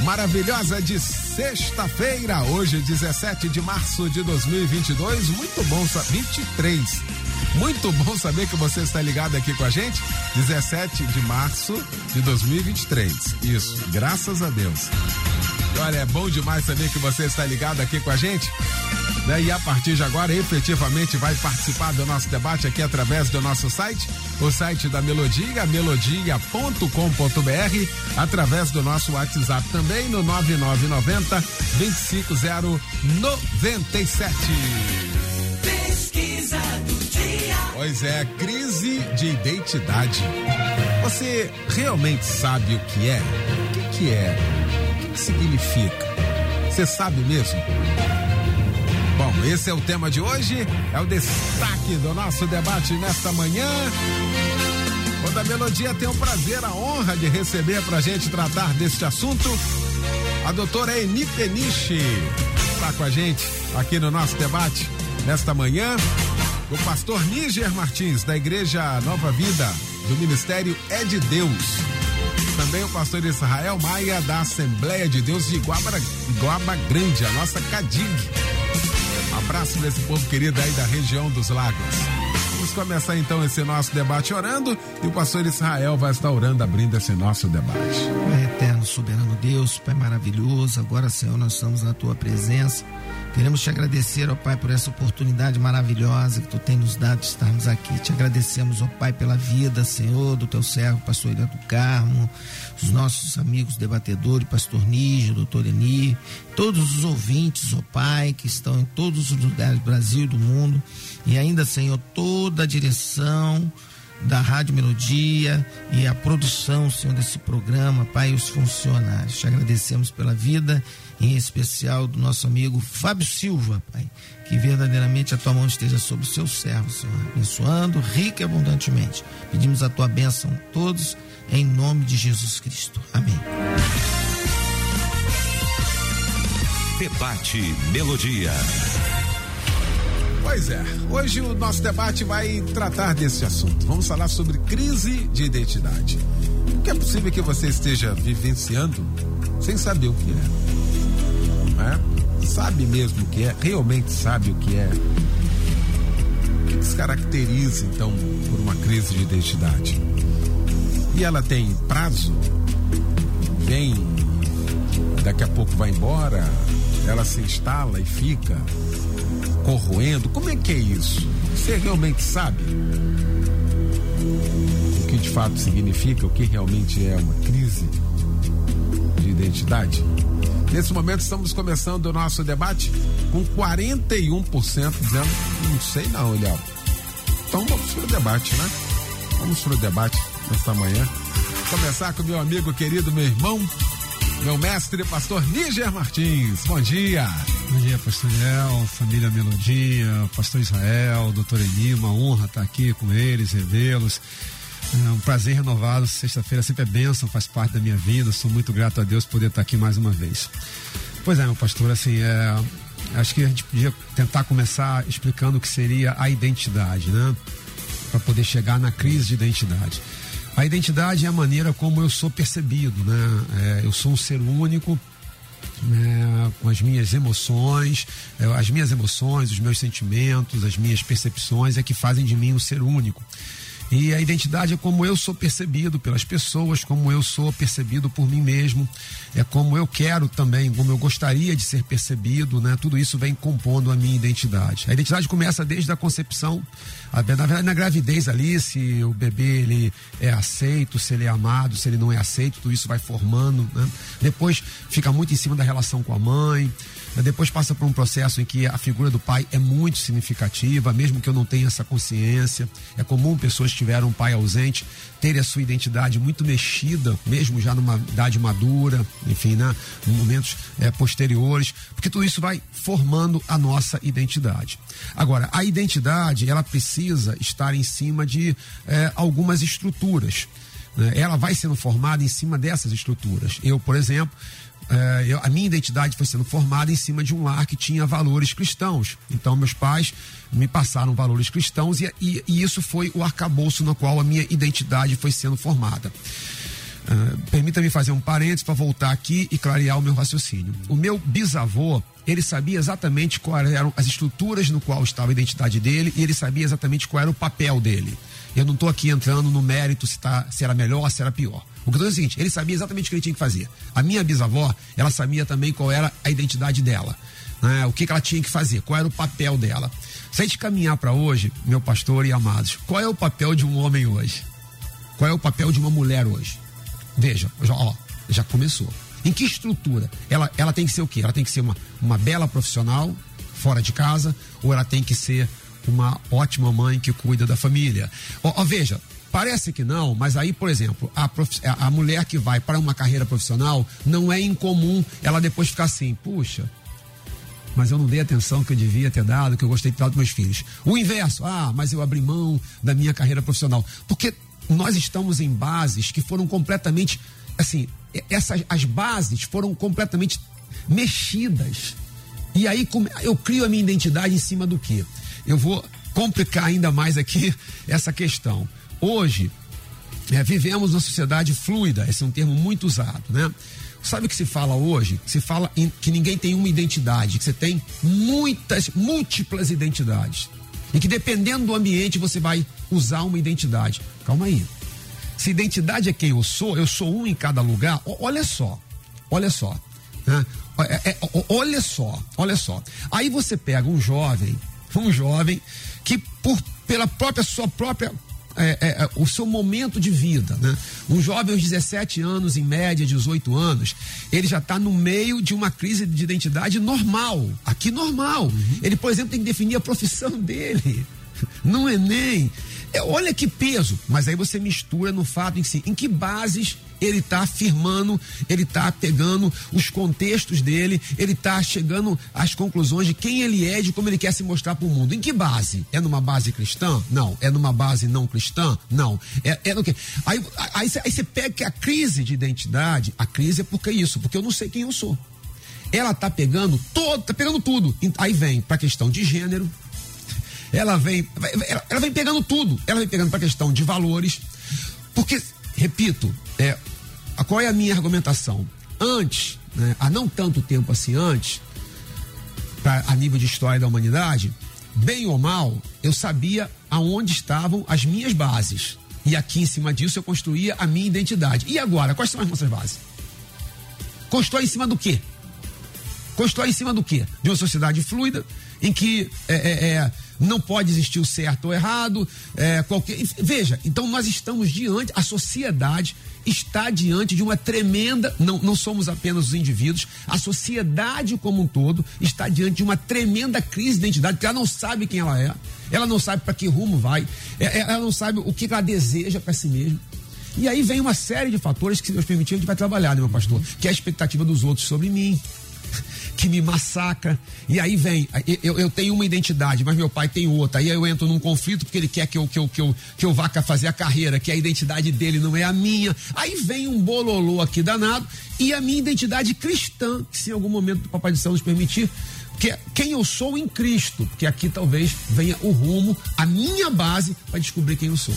maravilhosa de sexta-feira, hoje 17 de março de 2022. Muito bom, 23. Muito bom saber que você está ligado aqui com a gente. 17 de março de 2023. Isso, graças a Deus. Olha, é bom demais saber que você está ligado aqui com a gente. Né? E a partir de agora, efetivamente, vai participar do nosso debate aqui através do nosso site, o site da Melodia, melodia.com.br, através do nosso WhatsApp também no 9990 25097. Pesquisa do dia. Pois é, crise de identidade. Você realmente sabe o que é? O que, que é? O que, que significa? Você sabe mesmo? Esse é o tema de hoje, é o destaque do nosso debate nesta manhã. Quando a Melodia tem o prazer, a honra de receber para a gente tratar deste assunto, a doutora Eni Peniche está com a gente aqui no nosso debate nesta manhã. O pastor Níger Martins, da Igreja Nova Vida, do Ministério É de Deus. Também o pastor Israel Maia, da Assembleia de Deus de Iguaba, Iguaba Grande, a nossa CADIG. Abraço desse povo querido aí da região dos lagos. Vamos começar então esse nosso debate orando e o pastor Israel vai estar orando, abrindo esse nosso debate. Pai eterno, soberano Deus, Pai maravilhoso, agora, Senhor, nós estamos na tua presença. Queremos te agradecer, ó Pai, por essa oportunidade maravilhosa que tu tem nos dado de estarmos aqui. Te agradecemos, ó Pai, pela vida, Senhor, do teu servo, pastor Ilha do Carmo, os nossos amigos debatedores, pastor Nígio, doutor Eni, todos os ouvintes, ó Pai, que estão em todos os lugares do Brasil e do mundo, e ainda, Senhor, toda a direção da Rádio Melodia e a produção, Senhor, desse programa, Pai, e os funcionários. Te agradecemos pela vida, em especial do nosso amigo Fábio Silva, Pai, que verdadeiramente a tua mão esteja sobre o seu servo, Senhor, abençoando rica e abundantemente. Pedimos a tua bênção a todos, em nome de Jesus Cristo. Amém. Debate Melodia. Pois é, hoje o nosso debate vai tratar desse assunto. Vamos falar sobre crise de identidade. Porque é possível que você esteja vivenciando sem saber o que é. É? Sabe mesmo o que é, realmente sabe o que é. O que se caracteriza, então, por uma crise de identidade? E ela tem prazo? Vem, daqui a pouco vai embora, ela se instala e fica corroendo. Como é que é isso? Você realmente sabe o que de fato significa, o que realmente é uma crise de identidade? Nesse momento estamos começando o nosso debate com 41% dizendo não sei não, Eliel. Então vamos para o debate, né? Vamos para o debate nesta manhã. Começar com meu amigo querido, meu irmão, meu mestre, pastor Níger Martins. Bom dia. Bom dia, pastor Léo, família Melodia, pastor Israel, doutor Eni, uma honra estar aqui com eles, revê-los. É um prazer renovado, sexta-feira sempre é bênção, faz parte da minha vida, sou muito grato a Deus por poder estar aqui mais uma vez. Pois é, meu pastor, assim, é, acho que a gente podia tentar começar explicando o que seria a identidade, né? Para poder chegar na crise de identidade. A identidade é a maneira como eu sou percebido, né? É, eu sou um ser único, né, com as minhas emoções, é, as minhas emoções, os meus sentimentos, as minhas percepções é que fazem de mim um ser único. E a identidade é como eu sou percebido pelas pessoas, como eu sou percebido por mim mesmo, é como eu quero também, como eu gostaria de ser percebido, né? Tudo isso vem compondo a minha identidade. A identidade começa desde a concepção, na verdade na gravidez ali, se o bebê ele é aceito, se ele é amado, se ele não é aceito, tudo isso vai formando, né? Depois fica muito em cima da relação com a mãe, depois passa por um processo em que a figura do pai é muito significativa, mesmo que eu não tenha essa consciência. É comum pessoas que tiveram um pai ausente terem a sua identidade muito mexida, mesmo já numa idade madura, enfim, né? momentos é, posteriores, porque tudo isso vai formando a nossa identidade. Agora, a identidade, ela precisa estar em cima de é, algumas estruturas. Né? Ela vai sendo formada em cima dessas estruturas. Eu, por exemplo, é, eu, a minha identidade foi sendo formada em cima de um lar que tinha valores cristãos. Então, meus pais me passaram valores cristãos e, e, e isso foi o arcabouço no qual a minha identidade foi sendo formada. Uh, Permita-me fazer um parênteses para voltar aqui e clarear o meu raciocínio. O meu bisavô, ele sabia exatamente quais eram as estruturas no qual estava a identidade dele e ele sabia exatamente qual era o papel dele. Eu não estou aqui entrando no mérito se, tá, se era melhor, se era pior. O que eu dizendo é o seguinte: ele sabia exatamente o que ele tinha que fazer. A minha bisavó, ela sabia também qual era a identidade dela, né? o que, que ela tinha que fazer, qual era o papel dela. Se a gente caminhar para hoje, meu pastor e amados, qual é o papel de um homem hoje? Qual é o papel de uma mulher hoje? Veja, já, ó, já começou. Em que estrutura? Ela, ela tem que ser o quê? Ela tem que ser uma, uma bela profissional, fora de casa, ou ela tem que ser uma ótima mãe que cuida da família? Ó, ó veja, Parece que não, mas aí, por exemplo, a, prof... a mulher que vai para uma carreira profissional, não é incomum ela depois ficar assim, puxa, mas eu não dei atenção que eu devia ter dado, que eu gostei de dar dos meus filhos. O inverso, ah, mas eu abri mão da minha carreira profissional. Porque nós estamos em bases que foram completamente, assim, essas, as bases foram completamente mexidas. E aí eu crio a minha identidade em cima do quê? Eu vou complicar ainda mais aqui essa questão. Hoje, é, vivemos uma sociedade fluida, esse é um termo muito usado, né? Sabe o que se fala hoje? Se fala em, que ninguém tem uma identidade, que você tem muitas, múltiplas identidades. E que dependendo do ambiente você vai usar uma identidade. Calma aí. Se identidade é quem eu sou, eu sou um em cada lugar, olha só. Olha só. Né? É, é, olha só, olha só. Aí você pega um jovem, um jovem que por pela própria sua própria é, é, é, o seu momento de vida. Né? Um jovem aos 17 anos, em média 18 anos, ele já está no meio de uma crise de identidade normal. Aqui normal. Uhum. Ele, por exemplo, tem que definir a profissão dele. No Enem. É, olha que peso. Mas aí você mistura no fato em si. Em que bases ele está afirmando, ele está pegando os contextos dele, ele está chegando às conclusões de quem ele é, de como ele quer se mostrar para o mundo. Em que base? É numa base cristã? Não. É numa base não cristã? Não. É, é no quê? Aí, você pega que a crise de identidade, a crise é porque isso, porque eu não sei quem eu sou. Ela está pegando todo, tá pegando tudo. Aí vem para a questão de gênero, ela vem, ela vem pegando tudo. Ela vem pegando para a questão de valores, porque repito, é, qual é a minha argumentação? Antes, né, há não tanto tempo assim antes, pra, a nível de história da humanidade, bem ou mal, eu sabia aonde estavam as minhas bases. E aqui em cima disso eu construía a minha identidade. E agora, quais são as nossas bases? Constrói em cima do quê? Constrói em cima do quê? De uma sociedade fluida, em que é, é, é não pode existir o certo ou errado, é, qualquer. Veja, então nós estamos diante, a sociedade está diante de uma tremenda, não, não somos apenas os indivíduos, a sociedade como um todo está diante de uma tremenda crise de identidade, porque ela não sabe quem ela é, ela não sabe para que rumo vai, é, é, ela não sabe o que ela deseja para si mesma. E aí vem uma série de fatores que, se Deus permitir, a gente vai trabalhar, né, meu pastor? Que é a expectativa dos outros sobre mim, que me massacra. E aí vem, eu, eu tenho uma identidade, mas meu pai tem outra. Aí eu entro num conflito porque ele quer que eu, que eu, que eu, que eu vá fazer a carreira, que a identidade dele não é a minha. Aí vem um bololô aqui danado e a minha identidade cristã, que se em algum momento o Papai do Céu nos permitir, que é quem eu sou em Cristo, porque aqui talvez venha o rumo, a minha base para descobrir quem eu sou.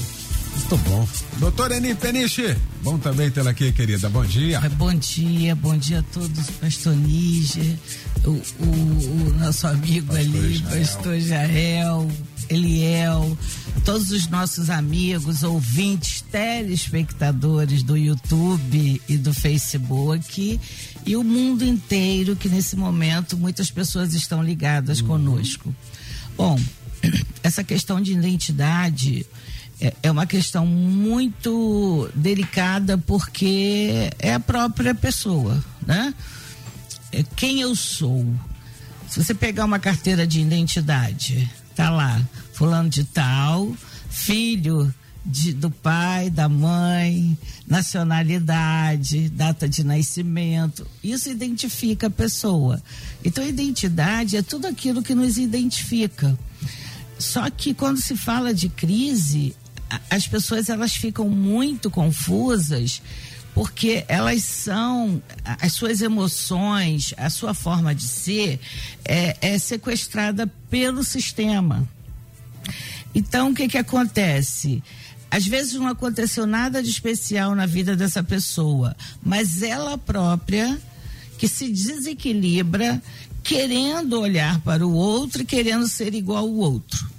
Muito bom. Doutora Eni Peniche, bom também tê-la aqui, querida. Bom dia. Bom dia, bom dia a todos, pastor Níger, o, o, o, nosso amigo pastor ali, Jael. pastor Jael, Eliel, todos os nossos amigos, ouvintes, telespectadores do YouTube e do Facebook e o mundo inteiro que nesse momento muitas pessoas estão ligadas uhum. conosco. Bom, essa questão de identidade é, é uma questão muito delicada porque é a própria pessoa, né? É quem eu sou. Se você pegar uma carteira de identidade, tá lá, fulano de tal, filho de, do pai, da mãe, nacionalidade, data de nascimento. Isso identifica a pessoa. Então, identidade é tudo aquilo que nos identifica. Só que quando se fala de crise, as pessoas elas ficam muito confusas porque elas são as suas emoções, a sua forma de ser é, é sequestrada pelo sistema. Então o que que acontece? Às vezes não aconteceu nada de especial na vida dessa pessoa, mas ela própria que se desequilibra querendo olhar para o outro e querendo ser igual ao outro.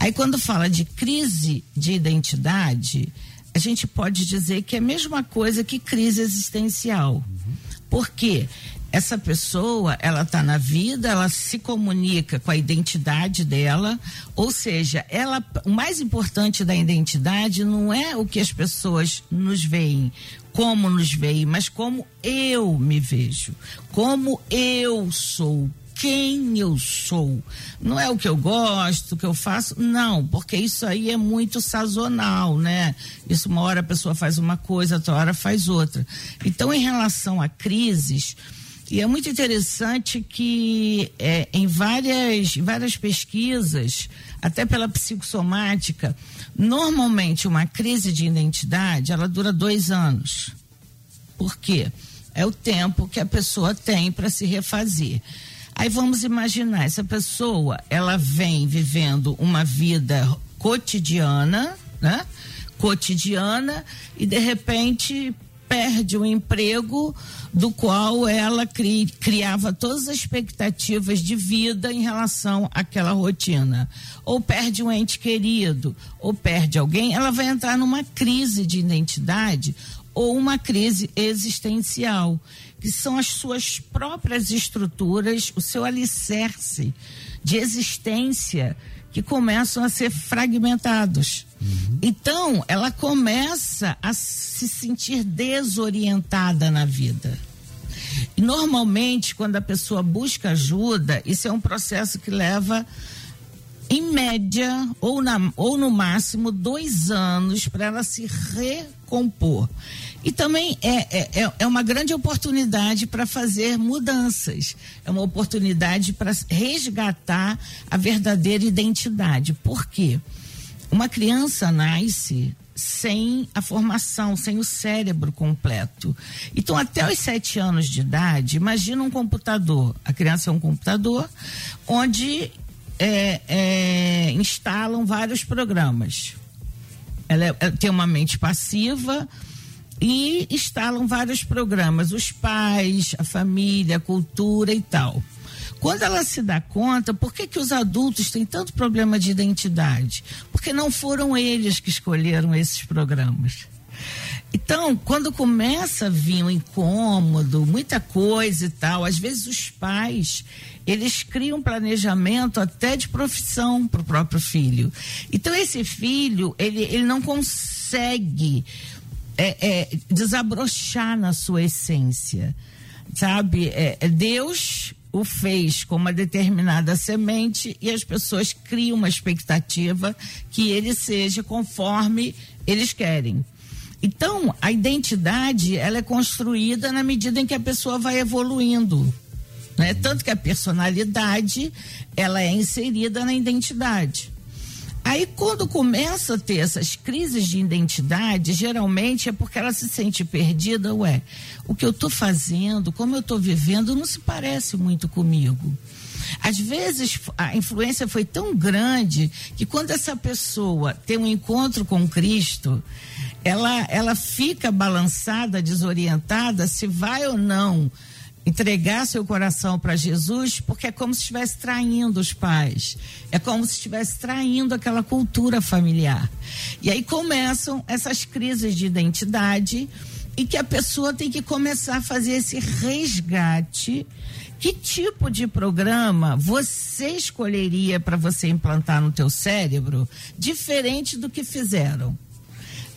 Aí quando fala de crise de identidade, a gente pode dizer que é a mesma coisa que crise existencial. Uhum. Por quê? essa pessoa, ela está na vida, ela se comunica com a identidade dela, ou seja, ela, o mais importante da identidade não é o que as pessoas nos veem, como nos veem, mas como eu me vejo, como eu sou, quem eu sou. Não é o que eu gosto, o que eu faço, não, porque isso aí é muito sazonal, né? Isso uma hora a pessoa faz uma coisa, outra hora faz outra. Então, em relação a crises, e é muito interessante que é, em várias, várias pesquisas, até pela psicossomática, normalmente uma crise de identidade ela dura dois anos. Por quê? É o tempo que a pessoa tem para se refazer. Aí vamos imaginar, essa pessoa, ela vem vivendo uma vida cotidiana, né? Cotidiana, e de repente perde o emprego do qual ela cri, criava todas as expectativas de vida em relação àquela rotina. Ou perde um ente querido, ou perde alguém, ela vai entrar numa crise de identidade ou uma crise existencial, que são as suas próprias estruturas, o seu alicerce de existência que começam a ser fragmentados. Uhum. Então, ela começa a se sentir desorientada na vida. E normalmente, quando a pessoa busca ajuda, isso é um processo que leva, em média, ou, na, ou no máximo, dois anos para ela se recompor. E também é, é, é, é uma grande oportunidade para fazer mudanças. É uma oportunidade para resgatar a verdadeira identidade. Por quê? Uma criança nasce sem a formação, sem o cérebro completo. Então, até os sete anos de idade, imagina um computador. A criança é um computador onde é, é, instalam vários programas. Ela, é, ela tem uma mente passiva e instalam vários programas, os pais, a família, a cultura e tal. Quando ela se dá conta, por que, que os adultos têm tanto problema de identidade? Porque não foram eles que escolheram esses programas. Então, quando começa a vir um incômodo, muita coisa e tal, às vezes os pais, eles criam um planejamento até de profissão para o próprio filho. Então, esse filho, ele, ele não consegue é, é, desabrochar na sua essência, sabe? É, é, Deus o fez com uma determinada semente e as pessoas criam uma expectativa que ele seja conforme eles querem. Então, a identidade, ela é construída na medida em que a pessoa vai evoluindo. Né? Tanto que a personalidade, ela é inserida na identidade. Aí, quando começa a ter essas crises de identidade, geralmente é porque ela se sente perdida. Ué, o que eu estou fazendo, como eu estou vivendo, não se parece muito comigo. Às vezes a influência foi tão grande que quando essa pessoa tem um encontro com Cristo, ela, ela fica balançada, desorientada, se vai ou não entregar seu coração para Jesus, porque é como se estivesse traindo os pais, é como se estivesse traindo aquela cultura familiar. E aí começam essas crises de identidade e que a pessoa tem que começar a fazer esse resgate. Que tipo de programa você escolheria para você implantar no teu cérebro, diferente do que fizeram?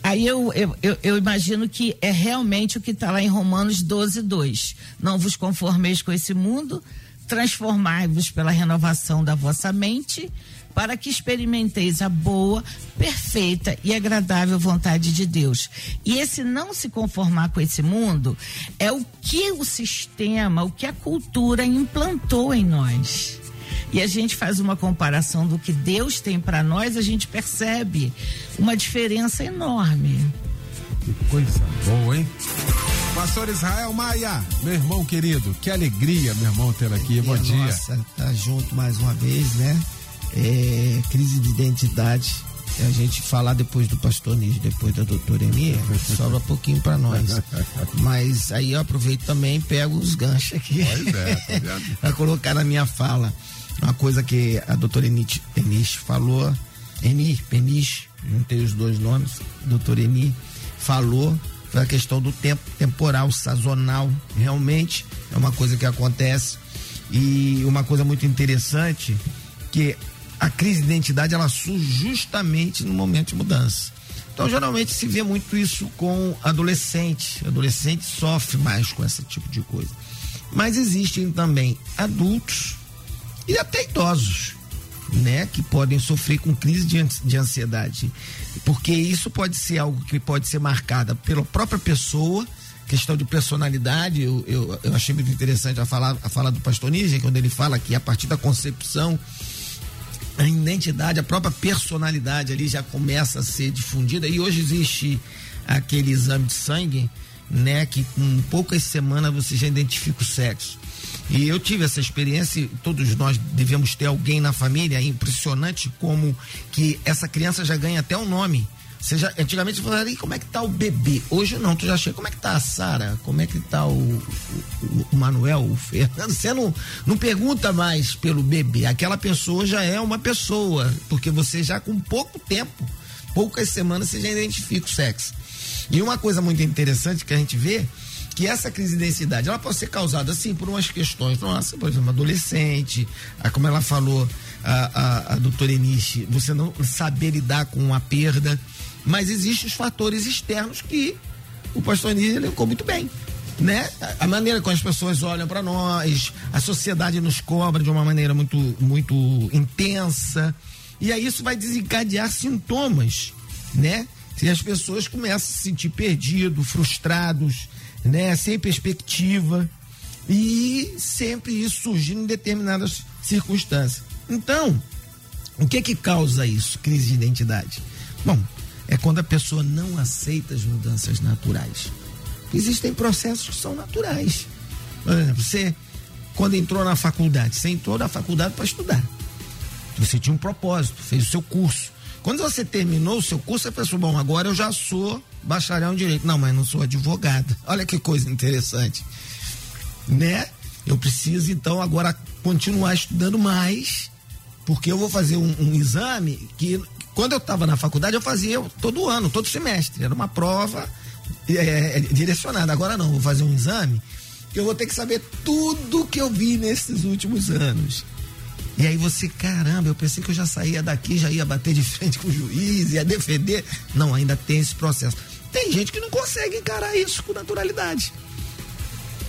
Aí eu, eu, eu, eu, imagino que é realmente o que está lá em Romanos 12, 2. Não vos conformeis com esse mundo, transformai-vos pela renovação da vossa mente, para que experimenteis a boa, perfeita e agradável vontade de Deus. E esse não se conformar com esse mundo é o que o sistema, o que a cultura implantou em nós. E a gente faz uma comparação do que Deus tem para nós, a gente percebe uma diferença enorme. Que coisa boa, hein? Pastor Israel Maia, meu irmão querido, que alegria, meu irmão, tê-lo aqui. Bom dia. Nossa, tá junto mais uma vez, né? É, crise de identidade. A gente falar depois do pastor Nis, depois da doutora Eni, sobra pouquinho para nós. Mas aí eu aproveito também e pego os ganchos aqui. Pois é, tá para colocar na minha fala. Uma coisa que a doutora Eni Peniche falou, Eni, Peniche, juntei os dois nomes, doutora Eni falou foi a questão do tempo temporal, sazonal. Realmente é uma coisa que acontece. E uma coisa muito interessante que a crise de identidade ela surge justamente no momento de mudança. Então, geralmente se vê muito isso com adolescente. Adolescente sofre mais com esse tipo de coisa. Mas existem também adultos e até idosos né, que podem sofrer com crise de, de ansiedade. Porque isso pode ser algo que pode ser marcada pela própria pessoa, questão de personalidade. Eu, eu, eu achei muito interessante a fala, a fala do pastor Níger, quando ele fala que a partir da concepção a identidade, a própria personalidade ali já começa a ser difundida. E hoje existe aquele exame de sangue, né, que com poucas semanas você já identifica o sexo. E eu tive essa experiência e todos nós devemos ter alguém na família. É impressionante como que essa criança já ganha até o um nome. Você já, antigamente você falava, como é que tá o bebê? Hoje não, tu já chega, como é que tá a Sara? Como é que tá o, o, o, Manuel, o Fernando? Você não, não pergunta mais pelo bebê. Aquela pessoa já é uma pessoa, porque você já com pouco tempo, poucas semanas, você já identifica o sexo. E uma coisa muito interessante que a gente vê que essa crise de densidade ela pode ser causada assim por umas questões nossa por exemplo adolescente a, como ela falou a, a, a doutora Eniche você não saber lidar com a perda mas existem os fatores externos que o pastor Eniche elencou muito bem né? A maneira como as pessoas olham para nós, a sociedade nos cobra de uma maneira muito, muito intensa, e aí isso vai desencadear sintomas, né? Se as pessoas começam a se sentir perdidos, frustrados, né? Sem perspectiva e sempre isso surgindo em determinadas circunstâncias. Então, o que que causa isso, crise de identidade? Bom, é quando a pessoa não aceita as mudanças naturais. Existem processos que são naturais. Por exemplo, você quando entrou na faculdade, você entrou na faculdade para estudar. Você tinha um propósito, fez o seu curso. Quando você terminou o seu curso, você pensou, bom, agora eu já sou bacharel em direito. Não, mas não sou advogado. Olha que coisa interessante. Né? Eu preciso, então, agora continuar estudando mais, porque eu vou fazer um, um exame que, quando eu estava na faculdade, eu fazia todo ano, todo semestre. Era uma prova é, direcionada. Agora não, vou fazer um exame que eu vou ter que saber tudo que eu vi nesses últimos anos. E aí você, caramba, eu pensei que eu já saía daqui, já ia bater de frente com o juiz, ia defender. Não, ainda tem esse processo. Tem gente que não consegue encarar isso com naturalidade.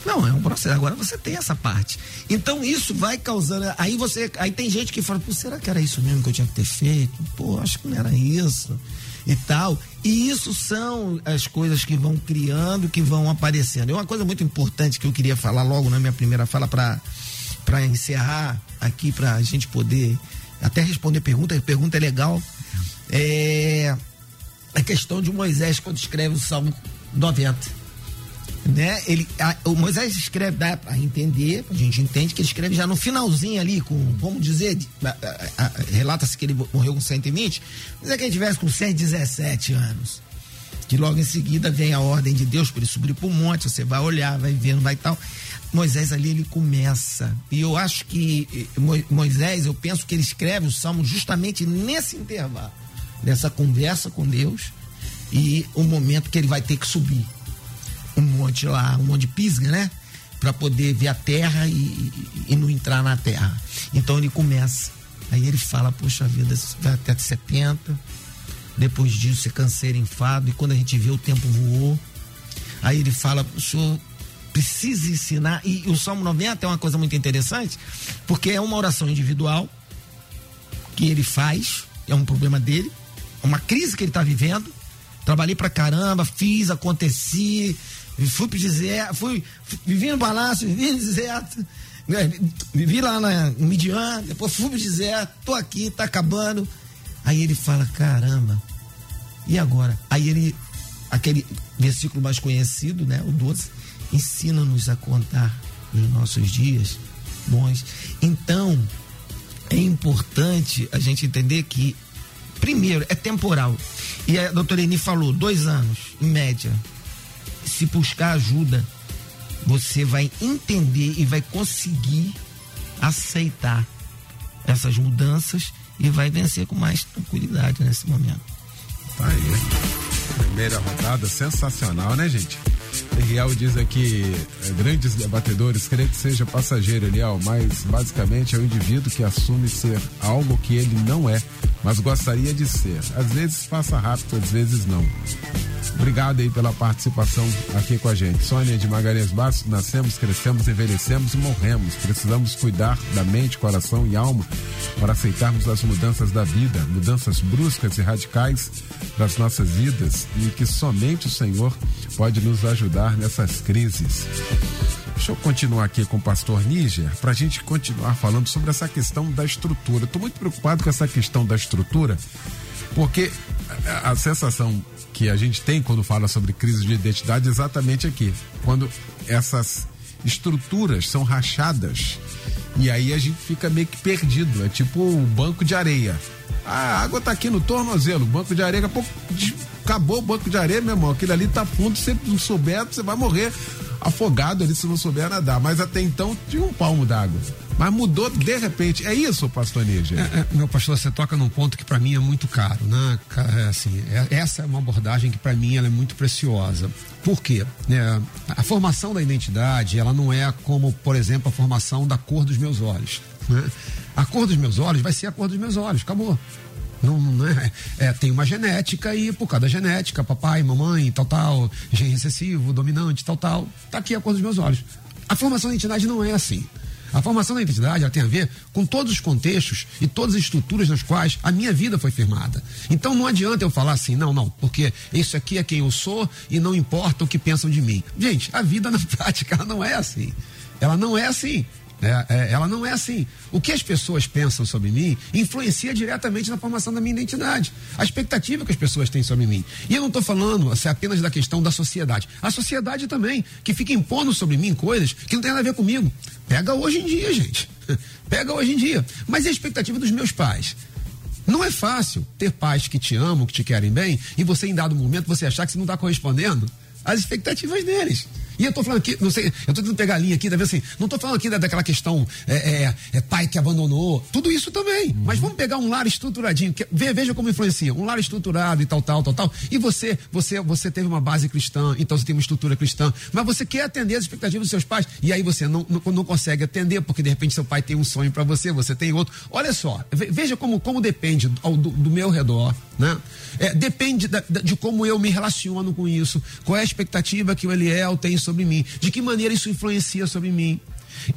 Não, é um processo. Agora você tem essa parte. Então isso vai causando. Aí você. Aí tem gente que fala, será que era isso mesmo que eu tinha que ter feito? Pô, acho que não era isso. E tal. E isso são as coisas que vão criando, que vão aparecendo. É uma coisa muito importante que eu queria falar logo na minha primeira fala para para encerrar aqui, para a gente poder até responder pergunta, pergunta é legal. É a questão de Moisés quando escreve o Salmo 90. Né? Ele, a, o Moisés escreve, dá para entender, a gente entende que ele escreve já no finalzinho ali, com, vamos dizer, relata-se que ele morreu com 120, mas é que ele tivesse com 117 anos. Que logo em seguida vem a ordem de Deus para ele subir para o monte, você vai olhar, vai vendo, vai tal. Moisés ali ele começa. E eu acho que Moisés, eu penso que ele escreve o salmo justamente nesse intervalo, nessa conversa com Deus e o momento que ele vai ter que subir um monte lá, um monte de pisga, né? Para poder ver a terra e, e, não entrar na terra. Então ele começa. Aí ele fala: Poxa vida, vai até 70. Depois disso, você canseira, enfado. E quando a gente vê, o tempo voou. Aí ele fala: O senhor precisa ensinar. E o Salmo 90 é uma coisa muito interessante, porque é uma oração individual que ele faz, é um problema dele, uma crise que ele está vivendo. Trabalhei pra caramba, fiz, aconteci, fui pro deserto, fui, vivi no palácio, vivi no deserto, né, vivi lá na, no Midian, depois fui pro deserto, tô aqui, tá acabando. Aí ele fala, caramba, e agora? Aí ele, aquele versículo mais conhecido, né, o 12, ensina-nos a contar os nossos dias bons. Então, é importante a gente entender que, primeiro, é temporal. E a doutora Eni falou, dois anos, em média. Se buscar ajuda, você vai entender e vai conseguir aceitar essas mudanças e vai vencer com mais tranquilidade nesse momento. Tá aí. Primeira rodada sensacional, né, gente? Eliel diz aqui, é, grandes debatedores, creio que seja passageiro, Eliel, mas basicamente é o indivíduo que assume ser algo que ele não é, mas gostaria de ser. Às vezes passa rápido, às vezes não. Obrigado aí pela participação aqui com a gente. Sônia de Magalhães Bastos, nascemos, crescemos, envelhecemos e morremos. Precisamos cuidar da mente, coração e alma para aceitarmos as mudanças da vida, mudanças bruscas e radicais das nossas vidas e que somente o Senhor pode nos ajudar nessas crises. Deixa eu continuar aqui com o pastor Níger para a gente continuar falando sobre essa questão da estrutura. Estou muito preocupado com essa questão da estrutura, porque a, sensação que a gente tem quando fala sobre crise de identidade é exatamente aqui. Quando essas estruturas são rachadas e aí a gente fica meio que perdido. É tipo o banco de areia. a água tá aqui no tornozelo, banco de areia, pouco acabou o banco de areia, meu irmão. Aquele ali tá fundo, se não souber, você vai morrer afogado ali se não souber nadar. Mas até então tinha um palmo d'água. Mas mudou de repente. É isso, pastor Níger? É, é, meu pastor, você toca num ponto que para mim é muito caro, né? É, assim, é, essa é uma abordagem que para mim ela é muito preciosa. Por quê? É, a formação da identidade, ela não é como, por exemplo, a formação da cor dos meus olhos. Né? A cor dos meus olhos vai ser a cor dos meus olhos, acabou. Não, não é, é, tem uma genética e por causa da genética, papai, mamãe, tal, tal, gene recessivo, dominante, tal, tal, tá aqui a cor dos meus olhos. A formação da identidade não é assim. A formação da identidade ela tem a ver com todos os contextos e todas as estruturas nas quais a minha vida foi firmada. Então não adianta eu falar assim, não, não, porque isso aqui é quem eu sou e não importa o que pensam de mim. Gente, a vida na prática ela não é assim. Ela não é assim. É, é, ela não é assim. O que as pessoas pensam sobre mim influencia diretamente na formação da minha identidade. A expectativa que as pessoas têm sobre mim. E eu não estou falando assim, apenas da questão da sociedade. A sociedade também, que fica impondo sobre mim coisas que não tem nada a ver comigo. Pega hoje em dia, gente. Pega hoje em dia. Mas e a expectativa dos meus pais? Não é fácil ter pais que te amam, que te querem bem, e você, em dado momento, você achar que você não está correspondendo às expectativas deles. E eu tô falando aqui, não sei, eu tô tentando pegar a linha aqui, tá vendo assim? Não tô falando aqui da, daquela questão é, é, é, pai que abandonou, tudo isso também. Uhum. Mas vamos pegar um lar estruturadinho, que, veja como influencia, um lar estruturado e tal, tal, tal, tal. E você, você, você teve uma base cristã, então você tem uma estrutura cristã, mas você quer atender as expectativas dos seus pais, e aí você não, não, não consegue atender, porque de repente seu pai tem um sonho para você, você tem outro. Olha só, veja como, como depende do, do, do meu redor, né? É, depende da, de como eu me relaciono com isso, qual é a expectativa que o Eliel tem sobre mim, de que maneira isso influencia sobre mim.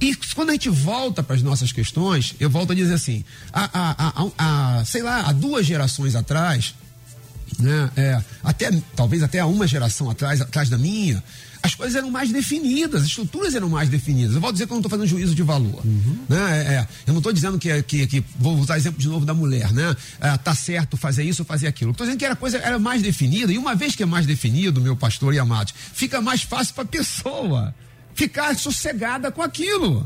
E quando a gente volta para as nossas questões, eu volto a dizer assim: há, sei lá, há duas gerações atrás, né, é, até talvez até há uma geração atrás, atrás da minha, as coisas eram mais definidas, as estruturas eram mais definidas. Eu vou dizer que eu não estou fazendo juízo de valor. Uhum. Né? É, é, eu não estou dizendo que, que, que, vou usar exemplo de novo da mulher, né? É, tá certo fazer isso ou fazer aquilo. Estou dizendo que a coisa era mais definida, e uma vez que é mais definido, meu pastor e amados, fica mais fácil para a pessoa ficar sossegada com aquilo.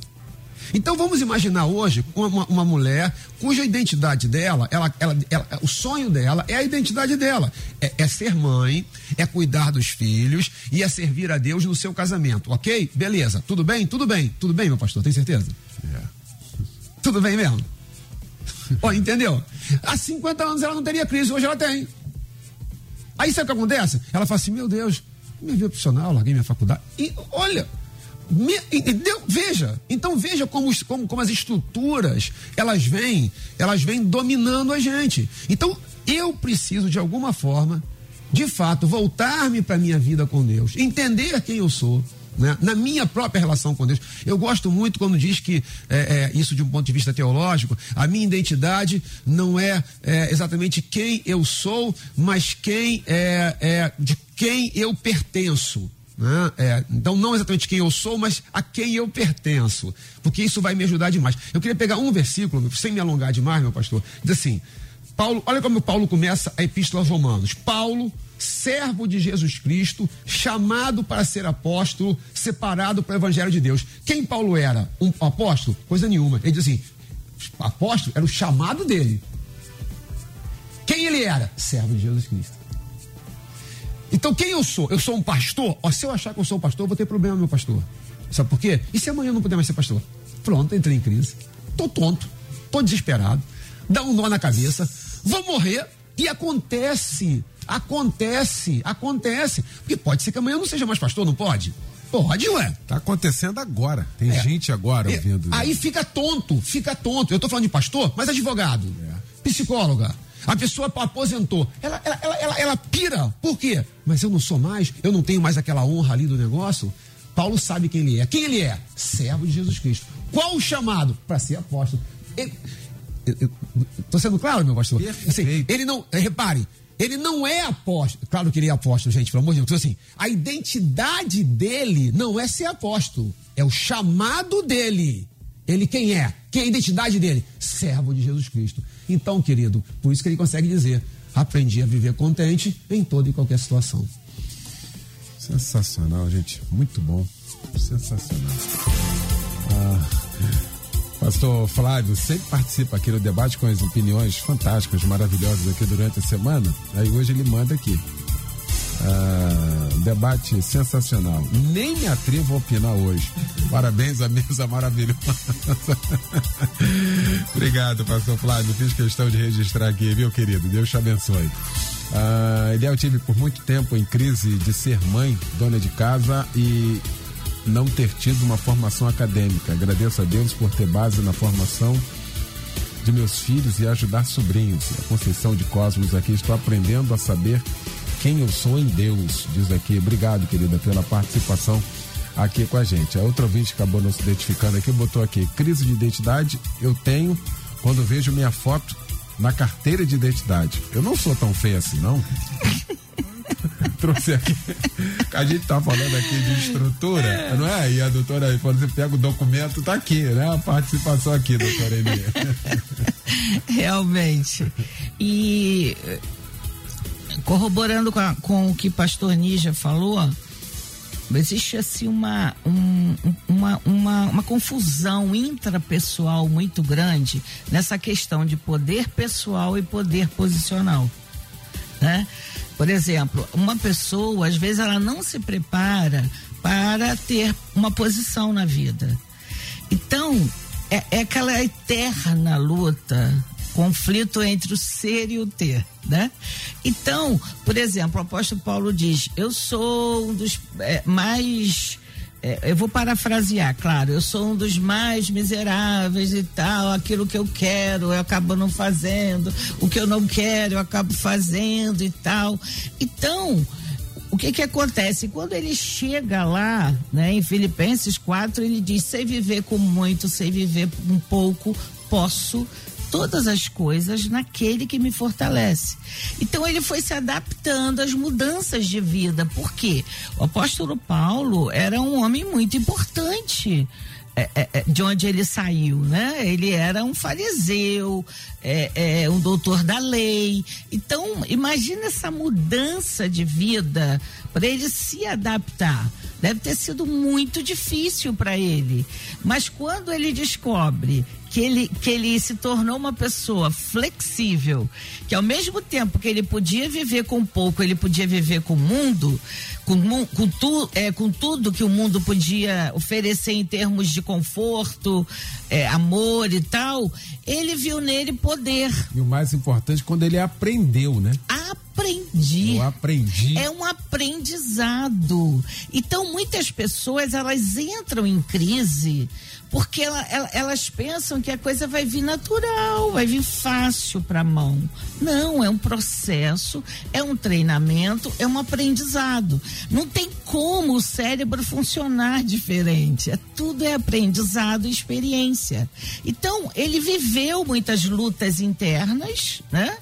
Então vamos imaginar hoje uma, uma mulher cuja identidade dela, ela, ela, ela, o sonho dela é a identidade dela. É, é, ser mãe, é cuidar dos filhos e é servir a Deus no seu casamento, ok? Beleza, tudo bem? Tudo bem, tudo bem, meu pastor, tem certeza? Yeah. Tudo bem mesmo? oh, entendeu? Há 50 anos ela não teria crise, hoje ela tem. Aí sabe o que acontece? Ela fala assim: meu Deus, minha vida profissional, larguei minha faculdade. E olha, me, entendeu? Veja, então veja como, como, como as estruturas elas vêm, elas vêm dominando a gente. Então eu preciso de alguma forma, de fato, voltar-me para minha vida com Deus, entender quem eu sou, Né? Na minha própria relação com Deus. Eu gosto muito quando diz que, é, é, isso de um ponto de vista teológico, a minha identidade não é, é exatamente quem eu sou, mas quem é, é de quem eu pertenço. Né? É, então, não exatamente quem eu sou, mas a quem eu pertenço, porque isso vai me ajudar demais. Eu queria pegar um versículo, sem me alongar demais, meu pastor, diz assim: Paulo, olha como Paulo começa a epístola aos Romanos. Paulo, servo de Jesus Cristo, chamado para ser apóstolo, separado para o evangelho de Deus. Quem Paulo era? Um apóstolo? Coisa nenhuma. Ele diz assim: apóstolo era o chamado dele. Quem ele era? Servo de Jesus Cristo. Então, quem eu sou? Eu sou um pastor? Ó, se eu achar que eu sou um pastor, eu vou ter problema, meu pastor. Sabe por quê? E se amanhã eu não puder mais ser pastor? Pronto, entrei em crise. Tô tonto, tô desesperado, dá um nó na cabeça, vou morrer e acontece, acontece, acontece. Porque pode ser que amanhã eu não seja mais pastor, não pode? Pode, ué. Tá acontecendo agora. Tem é. gente agora é. ouvindo. Aí fica tonto, fica tonto. Eu tô falando de pastor, mas advogado, é. psicóloga, a pessoa aposentou. Ela, ela, ela, ela, ela pira. Por quê? Mas eu não sou mais, eu não tenho mais aquela honra ali do negócio. Paulo sabe quem ele é. Quem ele é? Servo de Jesus Cristo. Qual o chamado? Para ser apóstolo. Estou sendo claro, meu pastor? Assim, ele não, repare, ele não é apóstolo. Claro que ele é apóstolo, gente, pelo amor de Deus. Então, assim, a identidade dele não é ser apóstolo, é o chamado dele. Ele quem é? Quem é a identidade dele? Servo de Jesus Cristo. Então, querido, por isso que ele consegue dizer: aprendi a viver contente em toda e qualquer situação. Sensacional, gente. Muito bom. Sensacional. Ah, Pastor Flávio sempre participa aqui no debate com as opiniões fantásticas, maravilhosas aqui durante a semana. Aí hoje ele manda aqui. Ah, debate sensacional. Nem me atrevo a opinar hoje. Parabéns à mesa maravilhosa. Obrigado, pastor Flávio. Fiz questão de registrar aqui, viu, querido? Deus te abençoe. Ah, Eliel, tive por muito tempo em crise de ser mãe, dona de casa e não ter tido uma formação acadêmica. Agradeço a Deus por ter base na formação de meus filhos e ajudar sobrinhos. A Conceição de Cosmos aqui, estou aprendendo a saber quem eu sou em Deus, diz aqui. Obrigado, querida, pela participação aqui com a gente. A outra ouvinte acabou não se identificando aqui, botou aqui, crise de identidade eu tenho quando vejo minha foto na carteira de identidade. Eu não sou tão feio assim, não. Trouxe aqui. A gente tá falando aqui de estrutura, não é? E a doutora, quando você pega o documento, tá aqui, né? A participação aqui, doutora Eli. Realmente. E corroborando com, a, com o que pastor Nígia falou, existe assim uma, um, uma, uma, uma confusão intrapessoal muito grande nessa questão de poder pessoal e poder posicional. Né? Por exemplo, uma pessoa, às vezes, ela não se prepara para ter uma posição na vida. Então, é, é aquela eterna luta conflito entre o ser e o ter, né? Então, por exemplo, o apóstolo Paulo diz: Eu sou um dos é, mais. É, eu vou parafrasear, claro, eu sou um dos mais miseráveis e tal, aquilo que eu quero eu acabo não fazendo, o que eu não quero eu acabo fazendo e tal. Então, o que que acontece? Quando ele chega lá, né, em Filipenses 4, ele diz: sei viver com muito, sei viver um pouco, posso todas as coisas naquele que me fortalece. Então ele foi se adaptando às mudanças de vida. Por quê? O apóstolo Paulo era um homem muito importante. É, é, é de onde ele saiu, né? Ele era um fariseu, é, é, um doutor da lei. Então, imagina essa mudança de vida para ele se adaptar. Deve ter sido muito difícil para ele. Mas quando ele descobre que ele, que ele se tornou uma pessoa flexível, que ao mesmo tempo que ele podia viver com pouco, ele podia viver com o mundo, com, com, tu, é, com tudo que o mundo podia oferecer em termos de conforto, é, amor e tal, ele viu nele poder. E o mais importante, quando ele aprendeu, né? Aprendi. Eu aprendi. É um aprendizado. Então, muitas pessoas, elas entram em crise porque ela, ela, elas pensam que a coisa vai vir natural, vai vir fácil para a mão. Não, é um processo, é um treinamento, é um aprendizado. Não tem como o cérebro funcionar diferente. É, tudo é aprendizado e experiência. Então, ele viveu muitas lutas internas, né?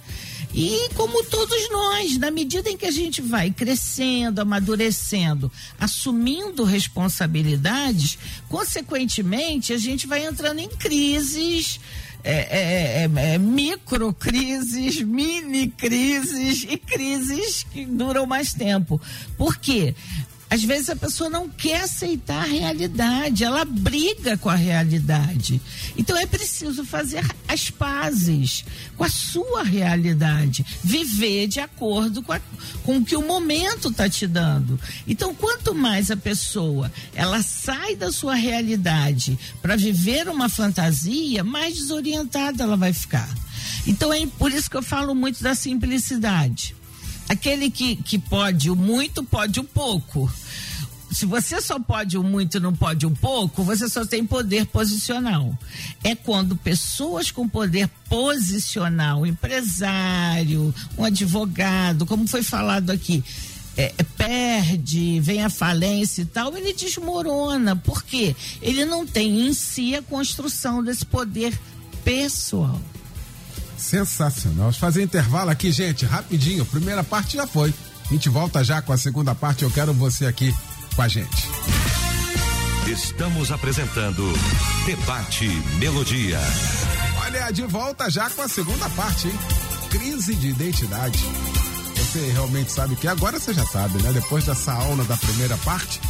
E como todos nós, na medida em que a gente vai crescendo, amadurecendo, assumindo responsabilidades, consequentemente a gente vai entrando em crises. É, é, é, é micro crises, mini crises e crises que duram mais tempo. Por quê? Às vezes a pessoa não quer aceitar a realidade, ela briga com a realidade. Então é preciso fazer as pazes com a sua realidade, viver de acordo com, a, com o que o momento está te dando. Então, quanto mais a pessoa ela sai da sua realidade para viver uma fantasia, mais desorientada ela vai ficar. Então é por isso que eu falo muito da simplicidade. Aquele que, que pode o muito, pode o pouco. Se você só pode o muito e não pode o pouco, você só tem poder posicional. É quando pessoas com poder posicional, um empresário, um advogado, como foi falado aqui, é, perde, vem a falência e tal, ele desmorona. Por quê? Ele não tem em si a construção desse poder pessoal. Sensacional. Vamos fazer intervalo aqui, gente, rapidinho. Primeira parte já foi. A gente volta já com a segunda parte. Eu quero você aqui com a gente. Estamos apresentando Debate Melodia. Olha, de volta já com a segunda parte, hein? Crise de identidade. Você realmente sabe que agora você já sabe, né? Depois dessa aula da primeira parte,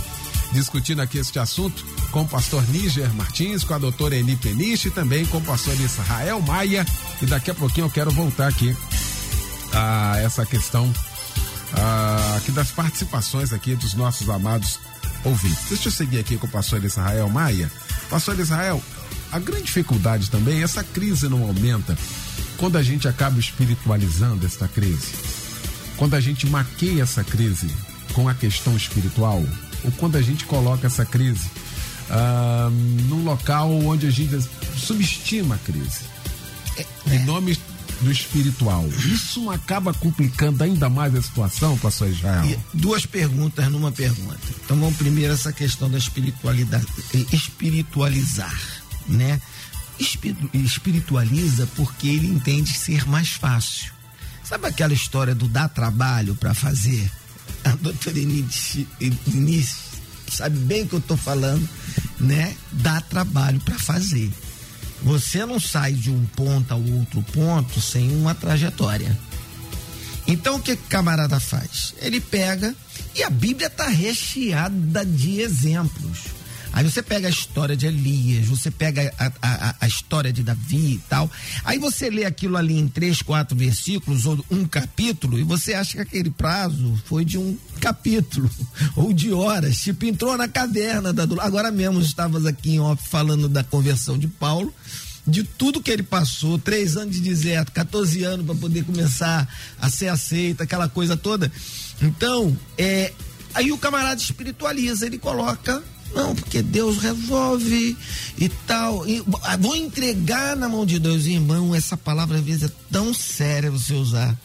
discutindo aqui este assunto com o pastor Níger Martins, com a doutora Eni Peniche e também com o pastor Israel Maia. E daqui a pouquinho eu quero voltar aqui a essa questão a, aqui das participações aqui dos nossos amados ouvintes. Deixa eu seguir aqui com o pastor Israel Maia. Pastor Israel, a grande dificuldade também, essa crise não aumenta quando a gente acaba espiritualizando esta crise. Quando a gente maqueia essa crise com a questão espiritual, ou quando a gente coloca essa crise uh, num local onde a gente subestima a crise. É, em nome do espiritual. Isso acaba complicando ainda mais a situação, pastor Israel? E duas perguntas numa pergunta. Então vamos primeiro essa questão da espiritualidade, espiritualizar, né? Espiritualiza porque ele entende ser mais fácil. Sabe aquela história do dar trabalho para fazer? A doutora Inês sabe bem o que eu estou falando, né? Dá trabalho para fazer. Você não sai de um ponto ao outro ponto sem uma trajetória. Então o que o camarada faz? Ele pega e a Bíblia está recheada de exemplos. Aí você pega a história de Elias, você pega a, a, a, história de Davi e tal. Aí você lê aquilo ali em três, quatro versículos ou um capítulo e você acha que aquele prazo foi de um capítulo ou de horas. Tipo, entrou na caverna da. Agora mesmo estávamos aqui em off falando da conversão de Paulo de tudo que ele passou, três anos de deserto, 14 anos para poder começar a ser aceito, aquela coisa toda. Então, é, aí o camarada espiritualiza, ele coloca não, porque Deus resolve e tal. E, ah, vou entregar na mão de Deus, irmão. Essa palavra às vezes é tão séria você usar.